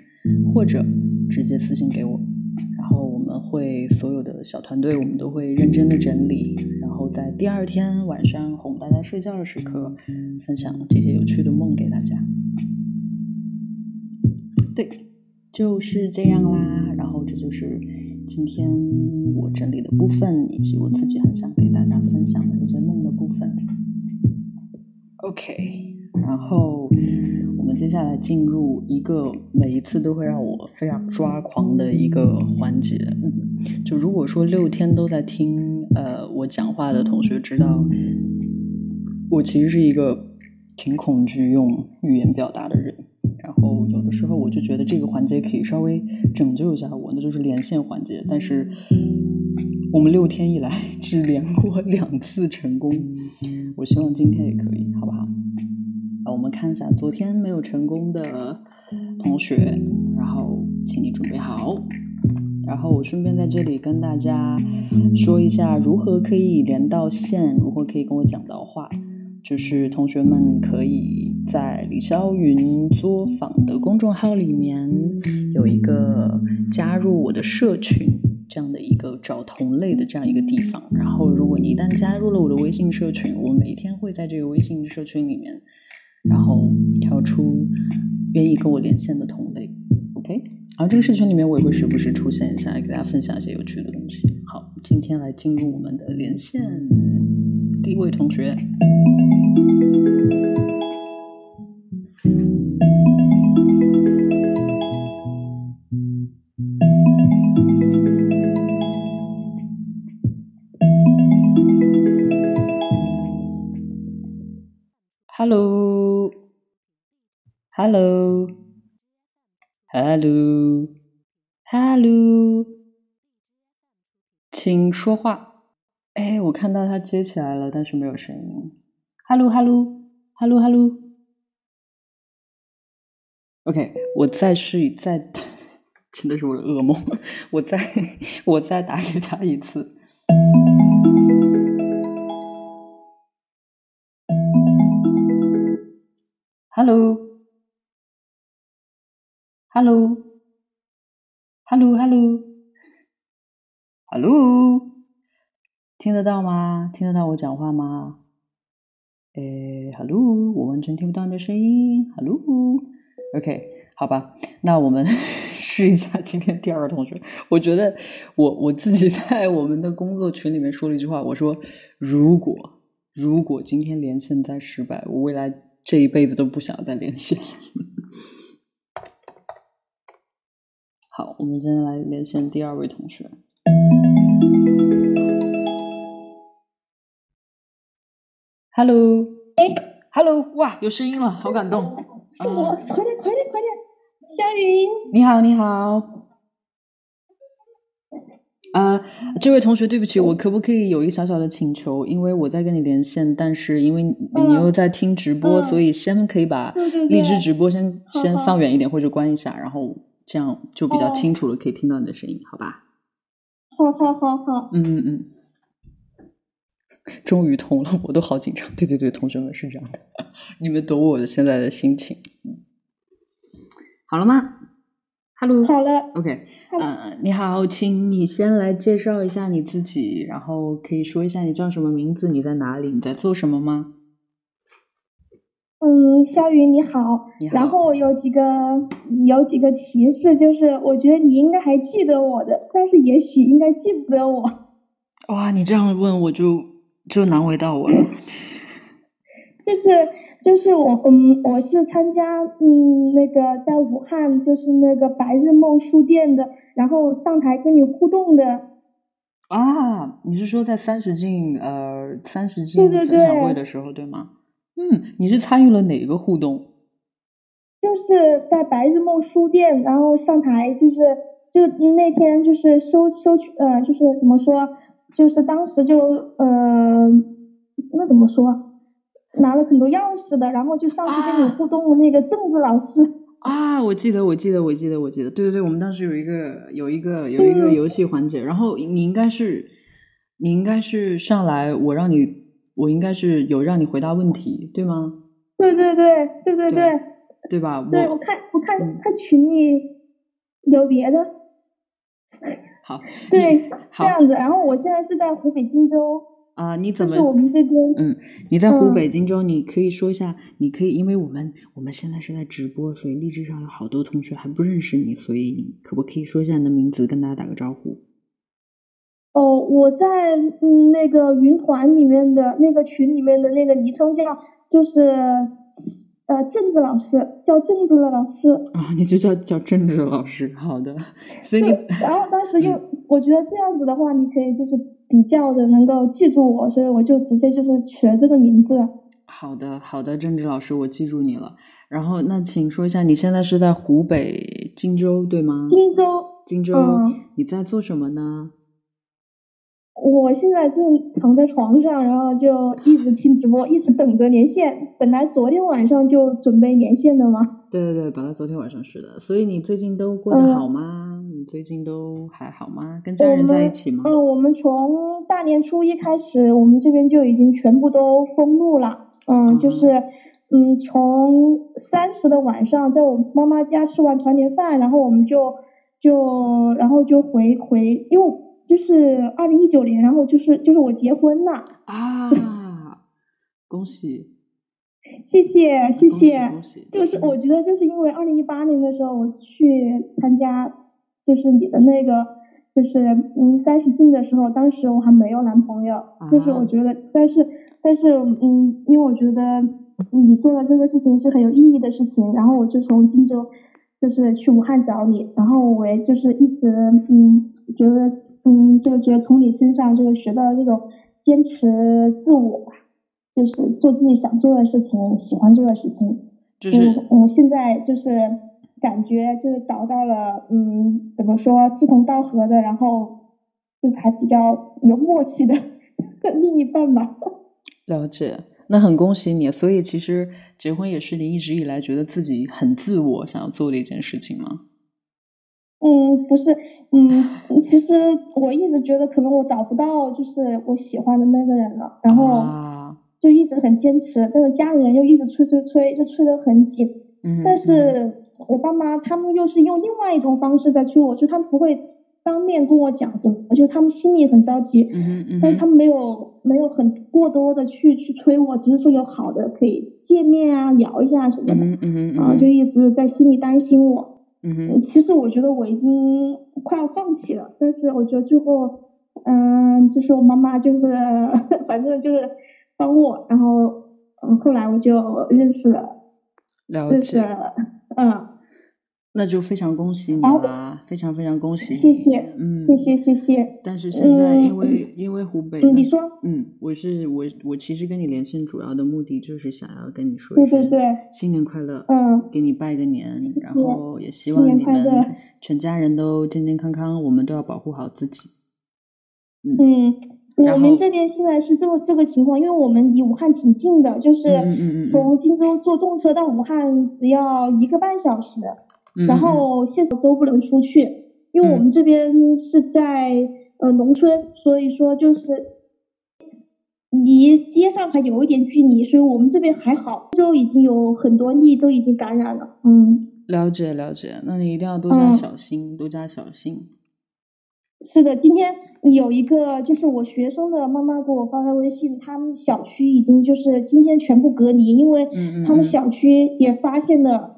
或者直接私信给我，然后我们会所有的小团队，我们都会认真的整理，然后在第二天晚上哄大家睡觉的时刻，分享这些有趣的梦给大家。对，就是这样啦。然后这就是今天我整理的部分，以及我自己很想给大家分享的一些梦的部分。OK，然后我们接下来进入一个每一次都会让我非常抓狂的一个环节。就如果说六天都在听呃我讲话的同学知道，我其实是一个挺恐惧用语言表达的人。哦有的时候我就觉得这个环节可以稍微拯救一下我，那就是连线环节。但是我们六天以来 [laughs] 只连过两次成功。我希望今天也可以，好不好？啊，我们看一下昨天没有成功的同学，然后请你准备好。然后我顺便在这里跟大家说一下，如何可以连到线，如何可以跟我讲到话。就是同学们可以在李霄云作坊的公众号里面有一个加入我的社群。这样的一个找同类的这样一个地方，然后如果你一旦加入了我的微信社群，我每天会在这个微信社群里面，然后挑出愿意跟我连线的同类，OK。然后这个社群里面我也会时不时出现一下，给大家分享一些有趣的东西。好，今天来进入我们的连线，第一位同学。，Hello，Hello，Hello，Hello，请说话。哎，我看到他接起来了，但是没有声音。Hello，Hello，Hello，Hello。OK，我再试一再，[laughs] 真的是我的噩梦。我再我再打给他一次。Hello。听得到吗？听得到我讲话吗？诶，Hello，我完全听不到你的声音。Hello，OK，好吧，那我们 [laughs] 试一下今天第二个同学。我觉得我我自己在我们的工作群里面说了一句话，我说如果如果今天连线再失败，我未来这一辈子都不想再连线。[laughs] 好，我们今天来连线第二位同学。Hello，哎，Hello，哇，有声音了，好感动！是我，快点，快点，快点！夏云，你好，你好。啊，这位同学，对不起，我可不可以有一个小小的请求？因为我在跟你连线，但是因为你又在听直播，所以先可以把荔枝直播先先放远一点，或者关一下，然后。这样就比较清楚了，可以听到你的声音，好吧？好好好好。嗯嗯嗯。终于通了，我都好紧张。对对对，同学们是这样的，[laughs] 你们懂我的现在的心情。嗯，好了吗？Hello。好了。OK。嗯，你好，请你先来介绍一下你自己，然后可以说一下你叫什么名字，你在哪里，你在做什么吗？嗯，肖云你好，然后有几个有几个提示，就是我觉得你应该还记得我的，但是也许应该记不得我。哇，你这样问我就就难为到我了。[laughs] 就是就是我嗯，我是参加嗯那个在武汉就是那个白日梦书店的，然后上台跟你互动的。啊，你是说在三十进呃三十进分享会的时候对吗？嗯，你是参与了哪个互动？就是在白日梦书店，然后上台，就是就那天就是收收取，呃，就是怎么说，就是当时就呃，那怎么说，拿了很多钥匙的，然后就上去跟你互动的。那个政治老师啊，我记得，我记得，我记得，我记得，对对对，我们当时有一个有一个有一个游戏环节，然后你应该是你应该是上来，我让你。我应该是有让你回答问题，对吗？对对对对对对，对吧？对，我看我看看群里有别的。好，对，这样子。然后我现在是在湖北荆州。啊，你怎么？就是我们这边，嗯，你在湖嗯北荆州，你可以说一下，你可以，因为我们我们现在是在直播，所以励志上有好多同学还不认识你，所以你可不可以说一下你的名字，跟大家打个招呼？哦，我在嗯那个云团里面的那个群里面的那个昵称叫就是呃政治老师，叫政治的老师。啊，你就叫叫政治老师，好的，所以你，然后当时又、嗯我觉得这样子的话，你可以就是比较的能够记住我，所以我就直接就是取了这个名字。好的好的，政治老师，我记住你了。然后那请说一下，你现在是在湖北荆州对吗？荆州，荆州，嗯你在做什么呢？我现在正躺在床上，然后就一直听直播，一直等着连线。本来昨天晚上就准备连线的嘛。对对对，本来昨天晚上是的，所以你最近都过得嗯好吗？你最近都还好吗？跟家人在一起吗？嗯，我们从大年初一开始，我们这边就已经全部都封路了。嗯，就嗯是嗯，从三十的晚上，在我妈妈家吃完团年饭，然后我们就就然后就回回，因为就是二零一九年，然后就是就是我结婚了。啊，[laughs] 恭喜！谢谢谢谢，就是嗯我觉得就是因为二零一八年的时候我去参加，就是你的那个就是嗯三十进的时候，当时我还没有男朋友，就是啊我觉得，但是但是嗯，因为我觉得你做的这个事情是很有意义的事情，然后我就从荆州就是去武汉找你，然后我也就是一直嗯觉得嗯就觉得从你身上就是学到了这种坚持自我吧。就是做自己想做的事情，喜欢做的事情。就是嗯，我现在就是感觉就是找到了，嗯，怎么说志同道合的，然后就是还比较有默契的 [laughs] 另一半吧。了解，那很恭喜你。所以其实结婚也是你一直以来觉得自己很自我想要做的一件事情吗？嗯，不是，嗯，其实我一直觉得可能我找不到就是我喜欢的那个人了，然后啊，就一直很坚持，但是家里人又一直催催催，就催得很紧。但是我爸妈他们又是用另外一种方式在催我，就他们不会当面跟我讲什么，就他们心里很着急，嗯哼嗯但是他们没有没有很过多的去去催我，只是说有好的可以见面啊，聊一下什么的，嗯哼嗯嗯啊，哼就一直在心里担心我。嗯其实我觉得我已经快要放弃了，但是我觉得最后，嗯，就是我妈妈就是 [laughs] 反正就是帮我，然后嗯，后来我就认识了，了认识解，了，嗯。那就非常恭喜你好啦，非常非常恭喜，谢谢，嗯，谢谢，谢谢。但是现在因嗯为、因为湖北嗯，你说，嗯，我是我我其实跟你连线主要的目的就是想要跟你说对一声对对，新年快乐，嗯，给你拜个年，然谢后也希望你们全家人都健健康康，我们都要保护好自己。嗯，我们这边现在是这个这个情况，因为我们离武汉挺近的，就是嗯嗯嗯嗯从荆州坐动车到武汉只要一个半小时，然嗯嗯后现在都不能出去，因为我嗯们这边是在呃农村，所以说就是离街上还有一点距离，所以我们这边还好，州已经有很多例都已经感染了，嗯。了解了解，那你一定要多加嗯小心，多加小心。是的，今天有一个就是我学生的妈妈给我发的微信，他们小区已经就是今天全部隔离，因为他们小区也发现了嗯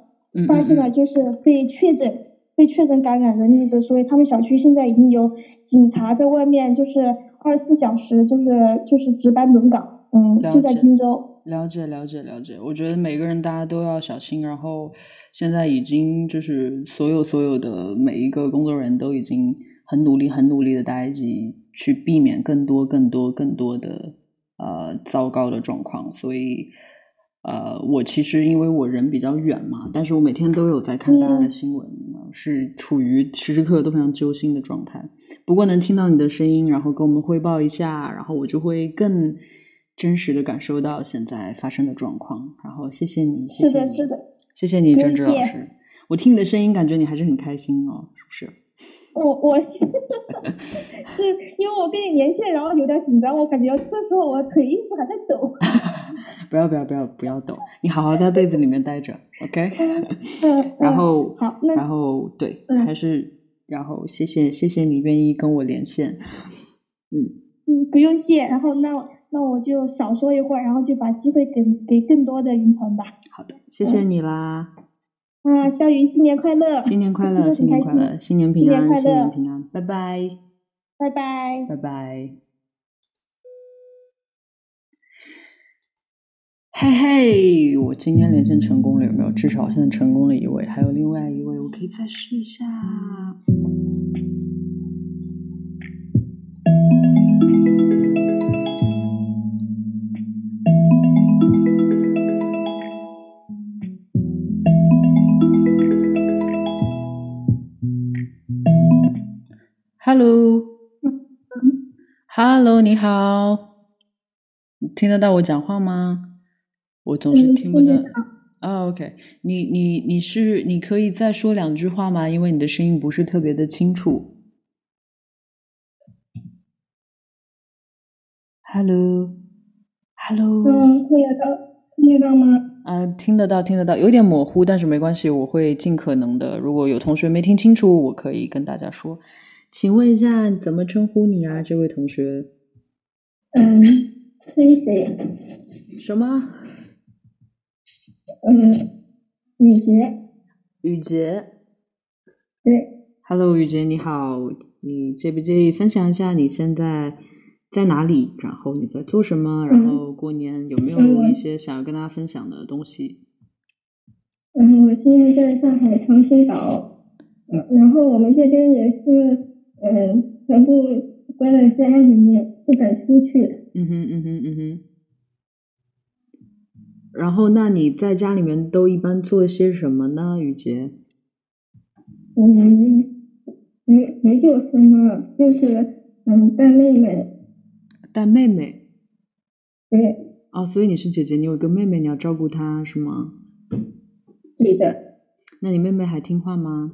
发现嗯了就是被确诊被确诊感染的例子，所以他们小区现在已经有警察在外面就是二十四小时就是就是值班轮岗，嗯，就在荆州。了解了解了解，我觉得每个人大家都要小心，然后现在已经就是所有所有的每一个工作人员都已经很努力很努力的大家一起去避免更多更多更多的呃糟糕的状况，所以呃我其实因为我人比较远嘛，但是我每天都有在看大家的嗯新闻，呃是处于时时刻刻都非常揪心的状态。不过能听到你的声音，然后跟我们汇报一下，然后我就会更真实的感受到现在发生的状况。然后谢谢你，谢谢你，是的，谢谢你，不郑智老师。我听你的声音，感觉你还是很开心哦，是不是？我我是是因为我跟你连线，然后有点紧张，我感觉这时候我腿一直还在抖。[laughs] 不要不要不要不要抖，你好好在被子里面待着，OK？[laughs] 然后好，那然后对，嗯还是然后谢谢谢谢你愿意跟我连线，嗯，嗯，不用谢。然后那那我就少说一会儿，然后就把机会给给更多的云团吧。好的，谢谢你啦。啊，肖云，新年快乐！新年快乐，[laughs] 新年快乐，新年平安，新年平安，拜拜，拜拜，拜拜。嘿嘿，我今天连线成功了，有没有？至少现在成功了一位，还有另外一位，我可以再试一下。Hello，Hello，你好，听得到我讲话吗？我总是听不到。啊，OK，你你你是你可以再说两句话吗？因为你的声音不是特别的清楚。Hello，Hello，嗯，听得到，听得到吗？啊，听得到，听得到，有点模糊，但是没关系，我会尽可能的。如果有同学没听清楚，我可以跟大家说。请问一下，怎么称呼你啊，这位同学？嗯，Cici。什么？嗯，雨洁。雨洁。对。Hello，雨洁，你好，你介不介意分享一下你现在？在哪里？然后你在做什么？然后过年有没有一些想要跟大家分享的东西？嗯，我现在在上海长青岛，嗯然后我们这边也是，嗯，全部关在家里面，不敢出去。嗯哼，嗯哼，嗯哼。然后，那你在家里面都一般做些什么呢，雨洁？嗯，没没做什么，就是嗯带妹妹。带妹妹，对，哦，所以你是姐姐，你有一个妹妹，你要照顾她是吗？对的。那你妹妹还听话吗？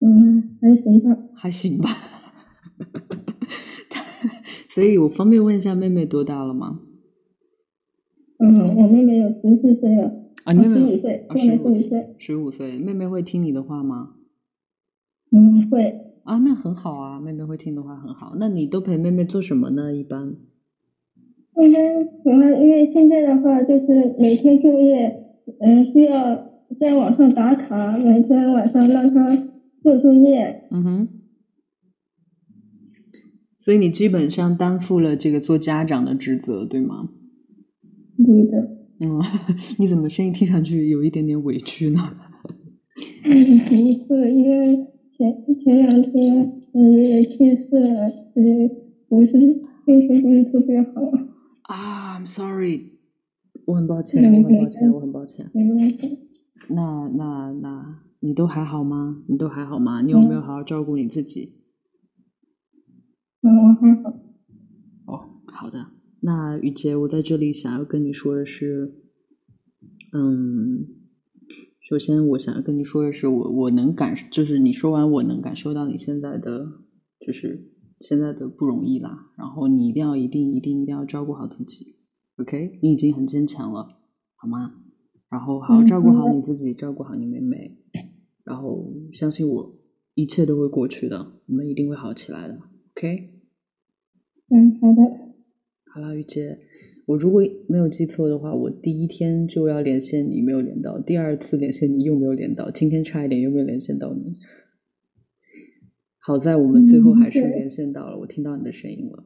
嗯，还行吧。还行吧。[laughs] 所以我方便问一下，妹妹多大了吗？嗯，我妹妹有十四岁了。啊，你妹妹十五岁，妹妹十五岁。十五岁，妹妹会听你的话吗？嗯，会。啊，那很好啊，妹妹会听的话很好。那你都陪妹妹做什么呢？一般？一般主要因为现在的话，就是每天作业，嗯，需要在网上打卡，每天晚上让她做作业。嗯哼。所以你基本上担负了这个做家长的职责，对吗？对的。嗯，[laughs] 你怎么声音听上去有一点点委屈呢？嗯，不是因为。前前两天，嗯，爷爷去世了，嗯，不是精神不是特别好。啊，I'm sorry，我很抱歉，我很抱歉，我很抱歉。那那那，你都还好吗？你都还好吗？你有没有好好照顾你自己？嗯，我还好。哦，好的。那雨杰，我在这里想要跟你说的是，嗯。首先，我想要跟你说的是，我我能感，就是你说完，我能感受到你现在的，就是现在的不容易啦。然后你一定要，一定，一定，一定要照顾好自己，OK？你已经很坚强了，好吗？然后好好照顾好你自己，照顾好你妹妹，然后相信我，一切都会过去的，我们一定会好起来的，OK？嗯，好的。好了，雨洁。我如果没有记错的话，我第一天就要连线你，没有连到；第二次连线你又没有连到，今天差一点又没有连线到你。好在我们最后还是连线到了，我听到你的声音了。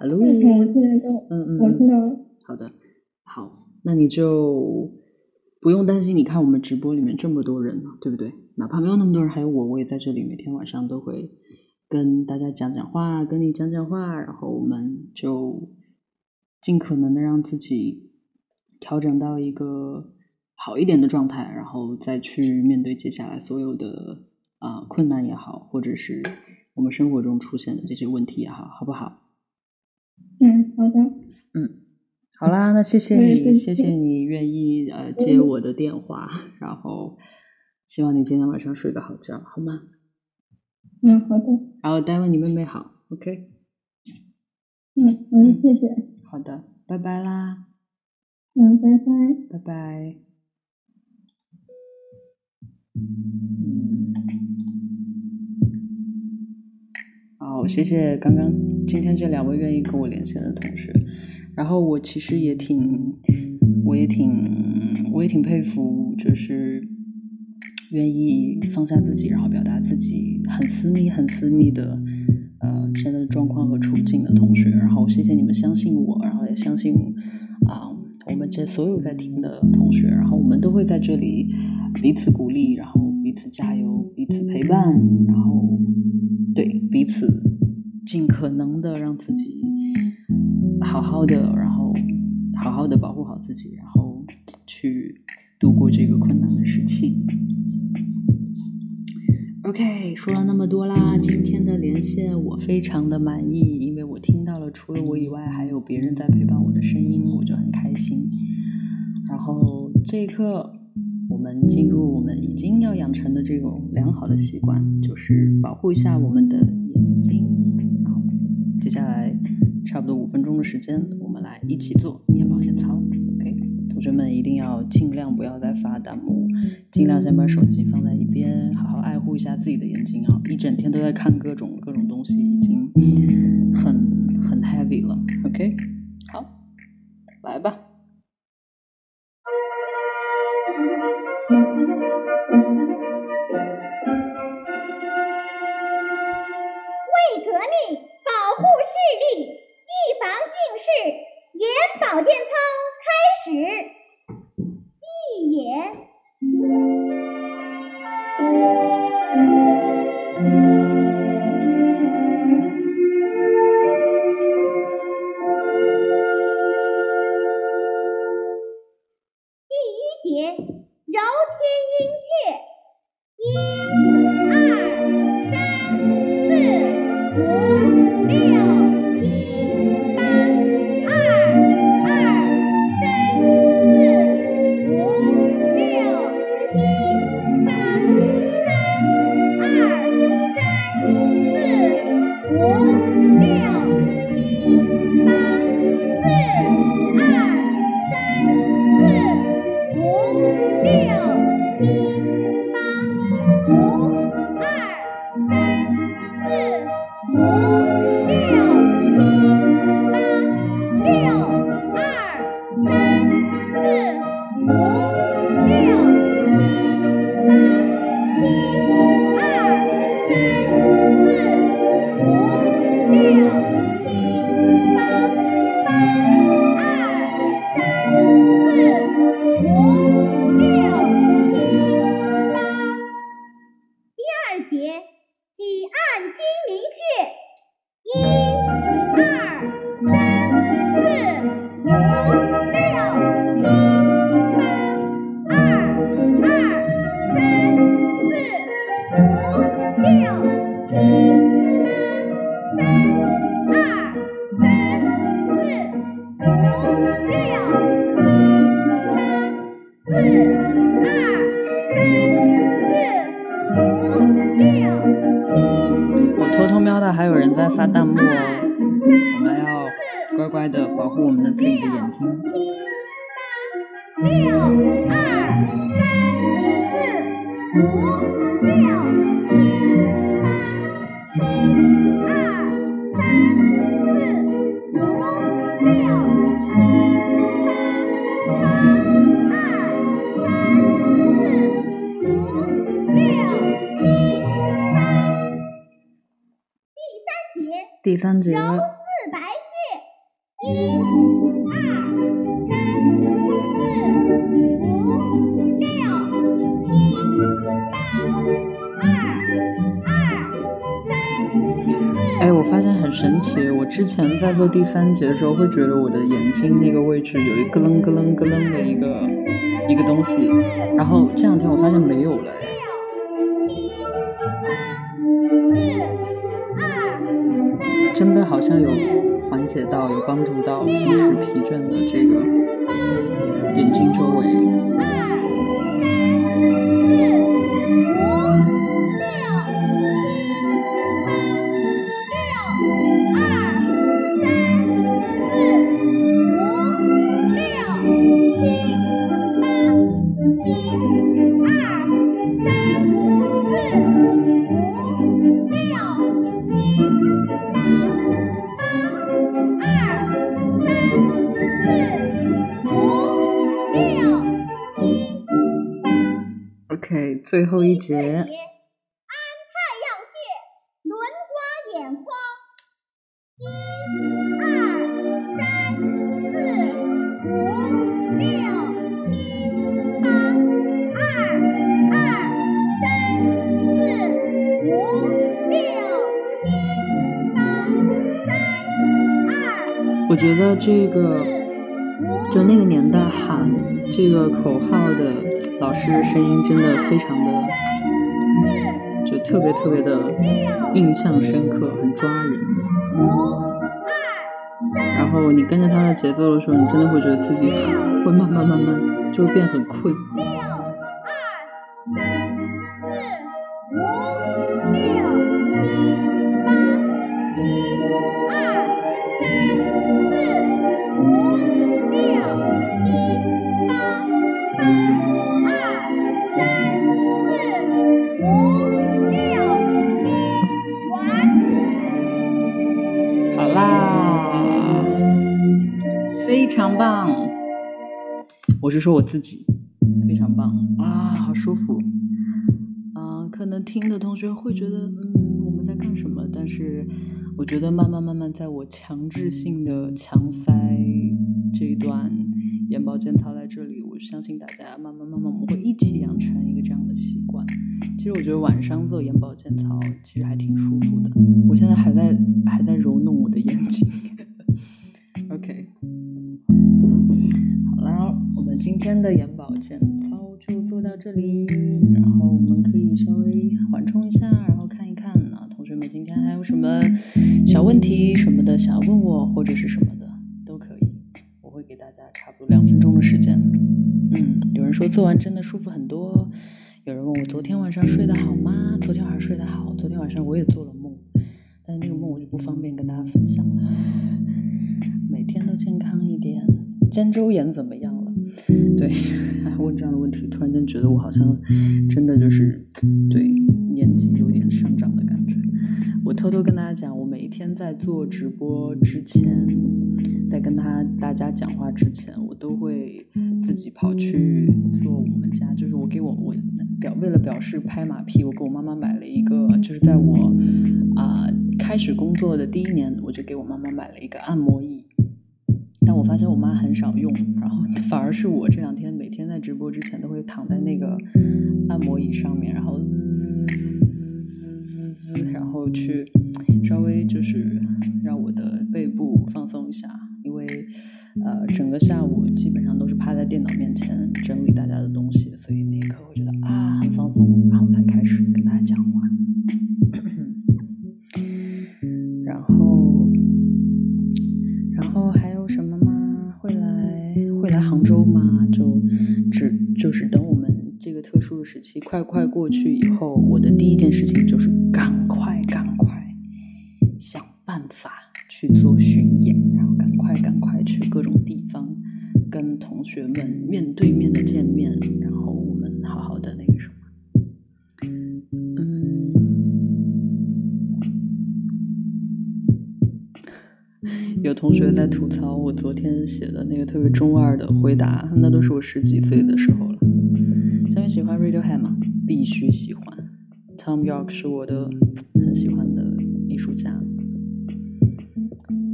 OK，Hello，Hello，我听到，嗯嗯，我听到了。好的，好，那你就不用担心。你看我们直播里面这么多人对不对？哪怕没有那么多人，还有我，我也在这里，每天晚上都会。跟大家讲讲话，跟你讲讲话，然后我们就尽可能的让自己调整到一个好一点的状态，然后再去面对接下来所有的啊困难也好，或者是我们生活中出现的这些问题也好，好不好？嗯，好的。嗯，好啦，那谢谢你，谢谢你愿意呃接我的电话，然后希望你今天晚上睡个好觉，好吗？嗯，好的。然后，待会你妹妹好，OK。嗯，嗯，谢谢。好的，拜拜啦。嗯，拜拜。拜拜。好谢谢刚刚今天这两位愿意跟我连线的同学。然后我其实也挺，我也挺，我也挺佩服，就是愿意放下自己，然后表达自己很私密、很私密的呃现在的状况和处境的同学。然后谢谢你们相信我，然后也相信啊我们这所有在听的同学。然后我们都会在这里彼此鼓励，然后此加油，彼此陪伴，然后对彼此尽可能的让自己。好好的，然后好好的保护好自己，然后去度过这个困难的时期。OK，说了那么多啦，今天的连线我非常的满意，因为我听到了除了我以外还有别人在陪伴我的声音，我就很开心。然后这一刻，我们进入我们已经要养成的这种良好的习惯，就是保护一下我们的眼睛。然后接下来。差不多五分钟的时间，我们来一起做眼保健操。OK，同学们一定要尽量不要再发弹幕，尽量先把手机放在一边，好好爱护一下自己的眼睛啊！一整天都在看各种各种东西，已经很很 heavy 了。OK，好，来吧。眼保健操开始。节的时候，会觉得我的眼睛那个位置有一咯楞咯最后一节。安太阳穴，轮刮眼眶。一、二、三、四、五、六、七、八。二、二、三、四、五、六、七、八。三、二。我觉得这个，就那个年代喊这个口号的老师的声音真的非常的，就特别特别的印象深刻，很抓人。然后你跟着他的节奏的时候，你真的会觉得自己会慢慢慢慢就会变很困。说我自己，非常棒啊，好舒服。啊、可能听的同学会觉得，嗯，我们在干什么？但是我觉得慢慢慢慢，在我强制性的强塞这一段眼保健操在这里，我相信大家慢慢慢慢，我们会一起养成一个这样的习惯。其实我觉得晚上做眼保健操其实还挺舒服的。我现在还在还在揉弄我的眼睛。今天的眼保健操就做到这里，然后我们可以稍微缓冲一下，然后看一看啊，同学们今天还有什么小问题什么的想要问我，或者是什么的都可以，我会给大家差不多两分钟的时间。嗯，有人说做完真的舒服很多，有人问我昨天晚上睡得好吗？昨天晚上睡得好，昨天晚上我也做了梦，但是那个梦我就不方便跟大家分享了。[laughs] 每天都健康一点。肩周炎怎么样？对，[laughs] 问这样的问题，突然间觉得我好像真的就是对年纪有点上涨的感觉。我偷偷跟大家讲，我每一天在做直播之前，在跟他大家讲话之前，我都会自己跑去做我们家，就是我给我我表为了表示拍马屁，我给我妈妈买了一个，就是在我啊、开始工作的第一年，我就给我妈妈买了一个按摩椅。但我发现我妈很少用，然后反而是我这两天每天在直播之前都会躺在那个按摩椅上面，然后滋滋滋滋滋，然后去稍微就是让我的背部放松一下，因为呃整个下午基本上都是趴在电脑面前整理大家的东西，所以那一刻会觉得啊很放松，然后才开始跟大家讲话。杭州嘛？就只就是等我们这个特殊的时期快快过去以后，我的第一件事情就是赶快赶快想办法去做巡演，然后赶快赶快去各种地方跟同学们面对面的见面，然后我们好好的那个有同学在吐槽我昨天写的那个特别中二的回答，那都是我十几岁的时候了。下面喜欢 Radiohead 吗？必须喜欢。Tom York 是我的很喜欢的艺术家。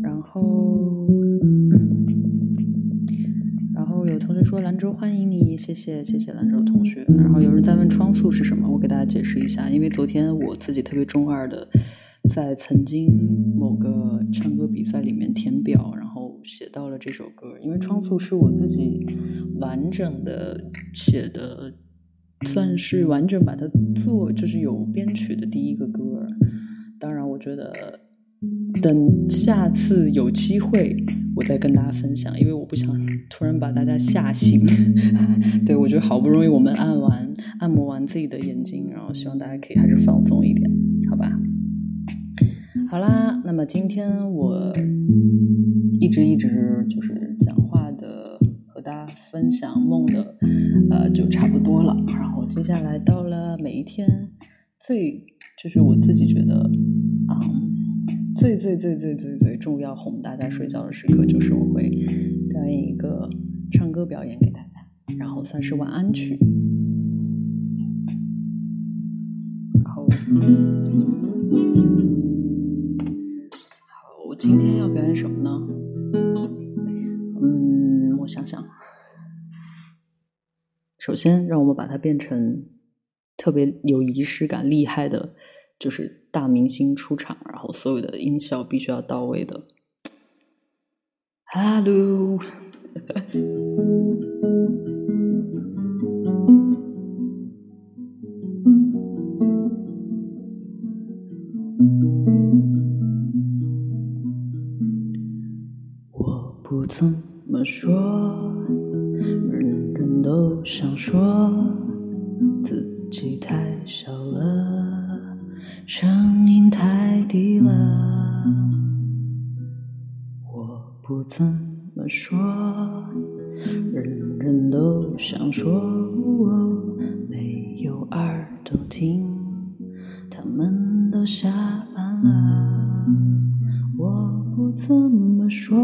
然后，嗯，然后有同学说兰州欢迎你，谢谢谢谢兰州同学。然后有人在问窗速是什么，我给大家解释一下，因为昨天我自己特别中二的，在曾经某个唱歌比赛里面填表，然后写到了这首歌，因为窗速是我自己完整的写的，算是完整把它做，就是有编曲的第一个歌。当然，我觉得等下次有机会，我再跟大家分享，因为我不想突然把大家吓醒。[laughs] 对我觉得好不容易我们按完按摩完自己的眼睛，然后希望大家可以还是放松一点，好吧？好啦，那么今天我一直一直就是讲话的和大家分享梦的，呃，就差不多了。然后接下来到了每一天最就是我自己觉得，嗯，最最最最最最重要哄大家睡觉的时刻，就是我会表演一个唱歌表演给大家，然后算是晚安曲。好，今天要表演什么呢？嗯，我想想。首先，让我们把它变成特别有仪式感、厉害的，就是大明星出场，然后所有的音效必须要到位的。Hello。[laughs] 怎么说，人人都想说，自己太小了，声音太低了。我不怎么说，人人都想说，没有耳朵听，他们都下班了。我不怎么说。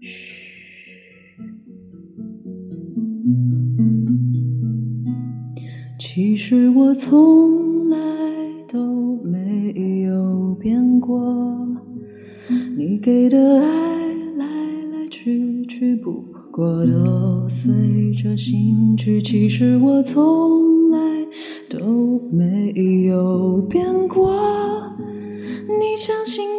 嘘，其实我从来都没有变过，你给的爱来来去去，不过都随着心去。其实我从相信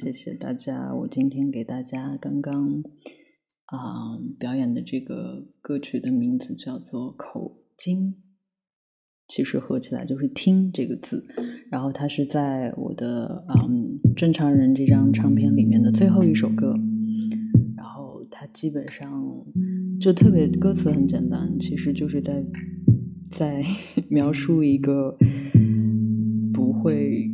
谢谢大家。我今天给大家刚刚啊、表演的这个歌曲的名字叫做《口经》，其实合起来就是“听”这个字。然后它是在我的嗯《正常人》这张唱片里面的最后一首歌。然后它基本上就特别歌词很简单，其实就是在在 [laughs] 描述一个不会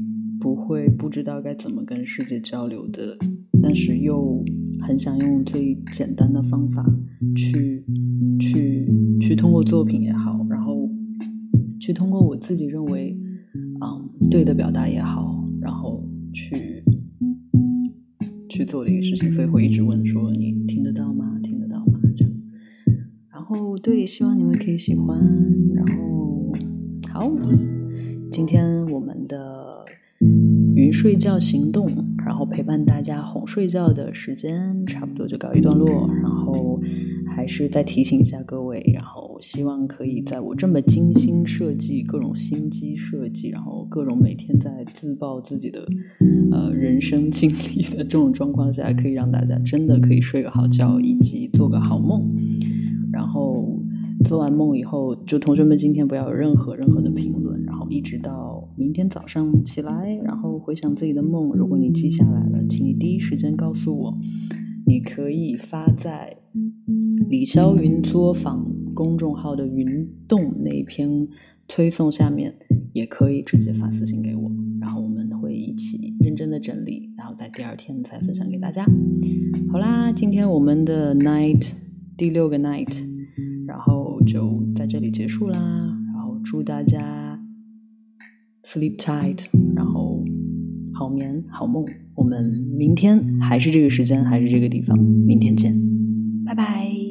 不会不知道该怎么跟世界交流的，但是又很想用最简单的方法去去去通过作品也好，然后去通过我自己认为嗯对的表达也好，然后去去做的一个事情，所以会一直问说你听得到吗？听得到吗？这样。然后对，希望你们可以喜欢。然后好，今天我睡觉行动，然后陪伴大家哄睡觉的时间差不多就告一段落。然后还是再提醒一下各位，然后希望可以在我这么精心设计各种心机设计，然后各种每天在自曝自己的呃人生经历的这种状况下，可以让大家真的可以睡个好觉，以及做个好梦。然后做完梦以后，就同学们今天不要有任何任何的评论，然后一直到明天早上起来，然后回想自己的梦。如果你记下来了，请你第一时间告诉我。你可以发在李霄云作坊公众号的云动那篇推送下面，也可以直接发私信给我，然后我们会一起认真的整理，然后。在第二天再分享给大家。好啦，今天我们的 night 第六个 night，然后就在这里结束啦。然后祝大家 sleep tight，然后好眠好梦。我们明天还是这个时间，还是这个地方，明天见，拜拜。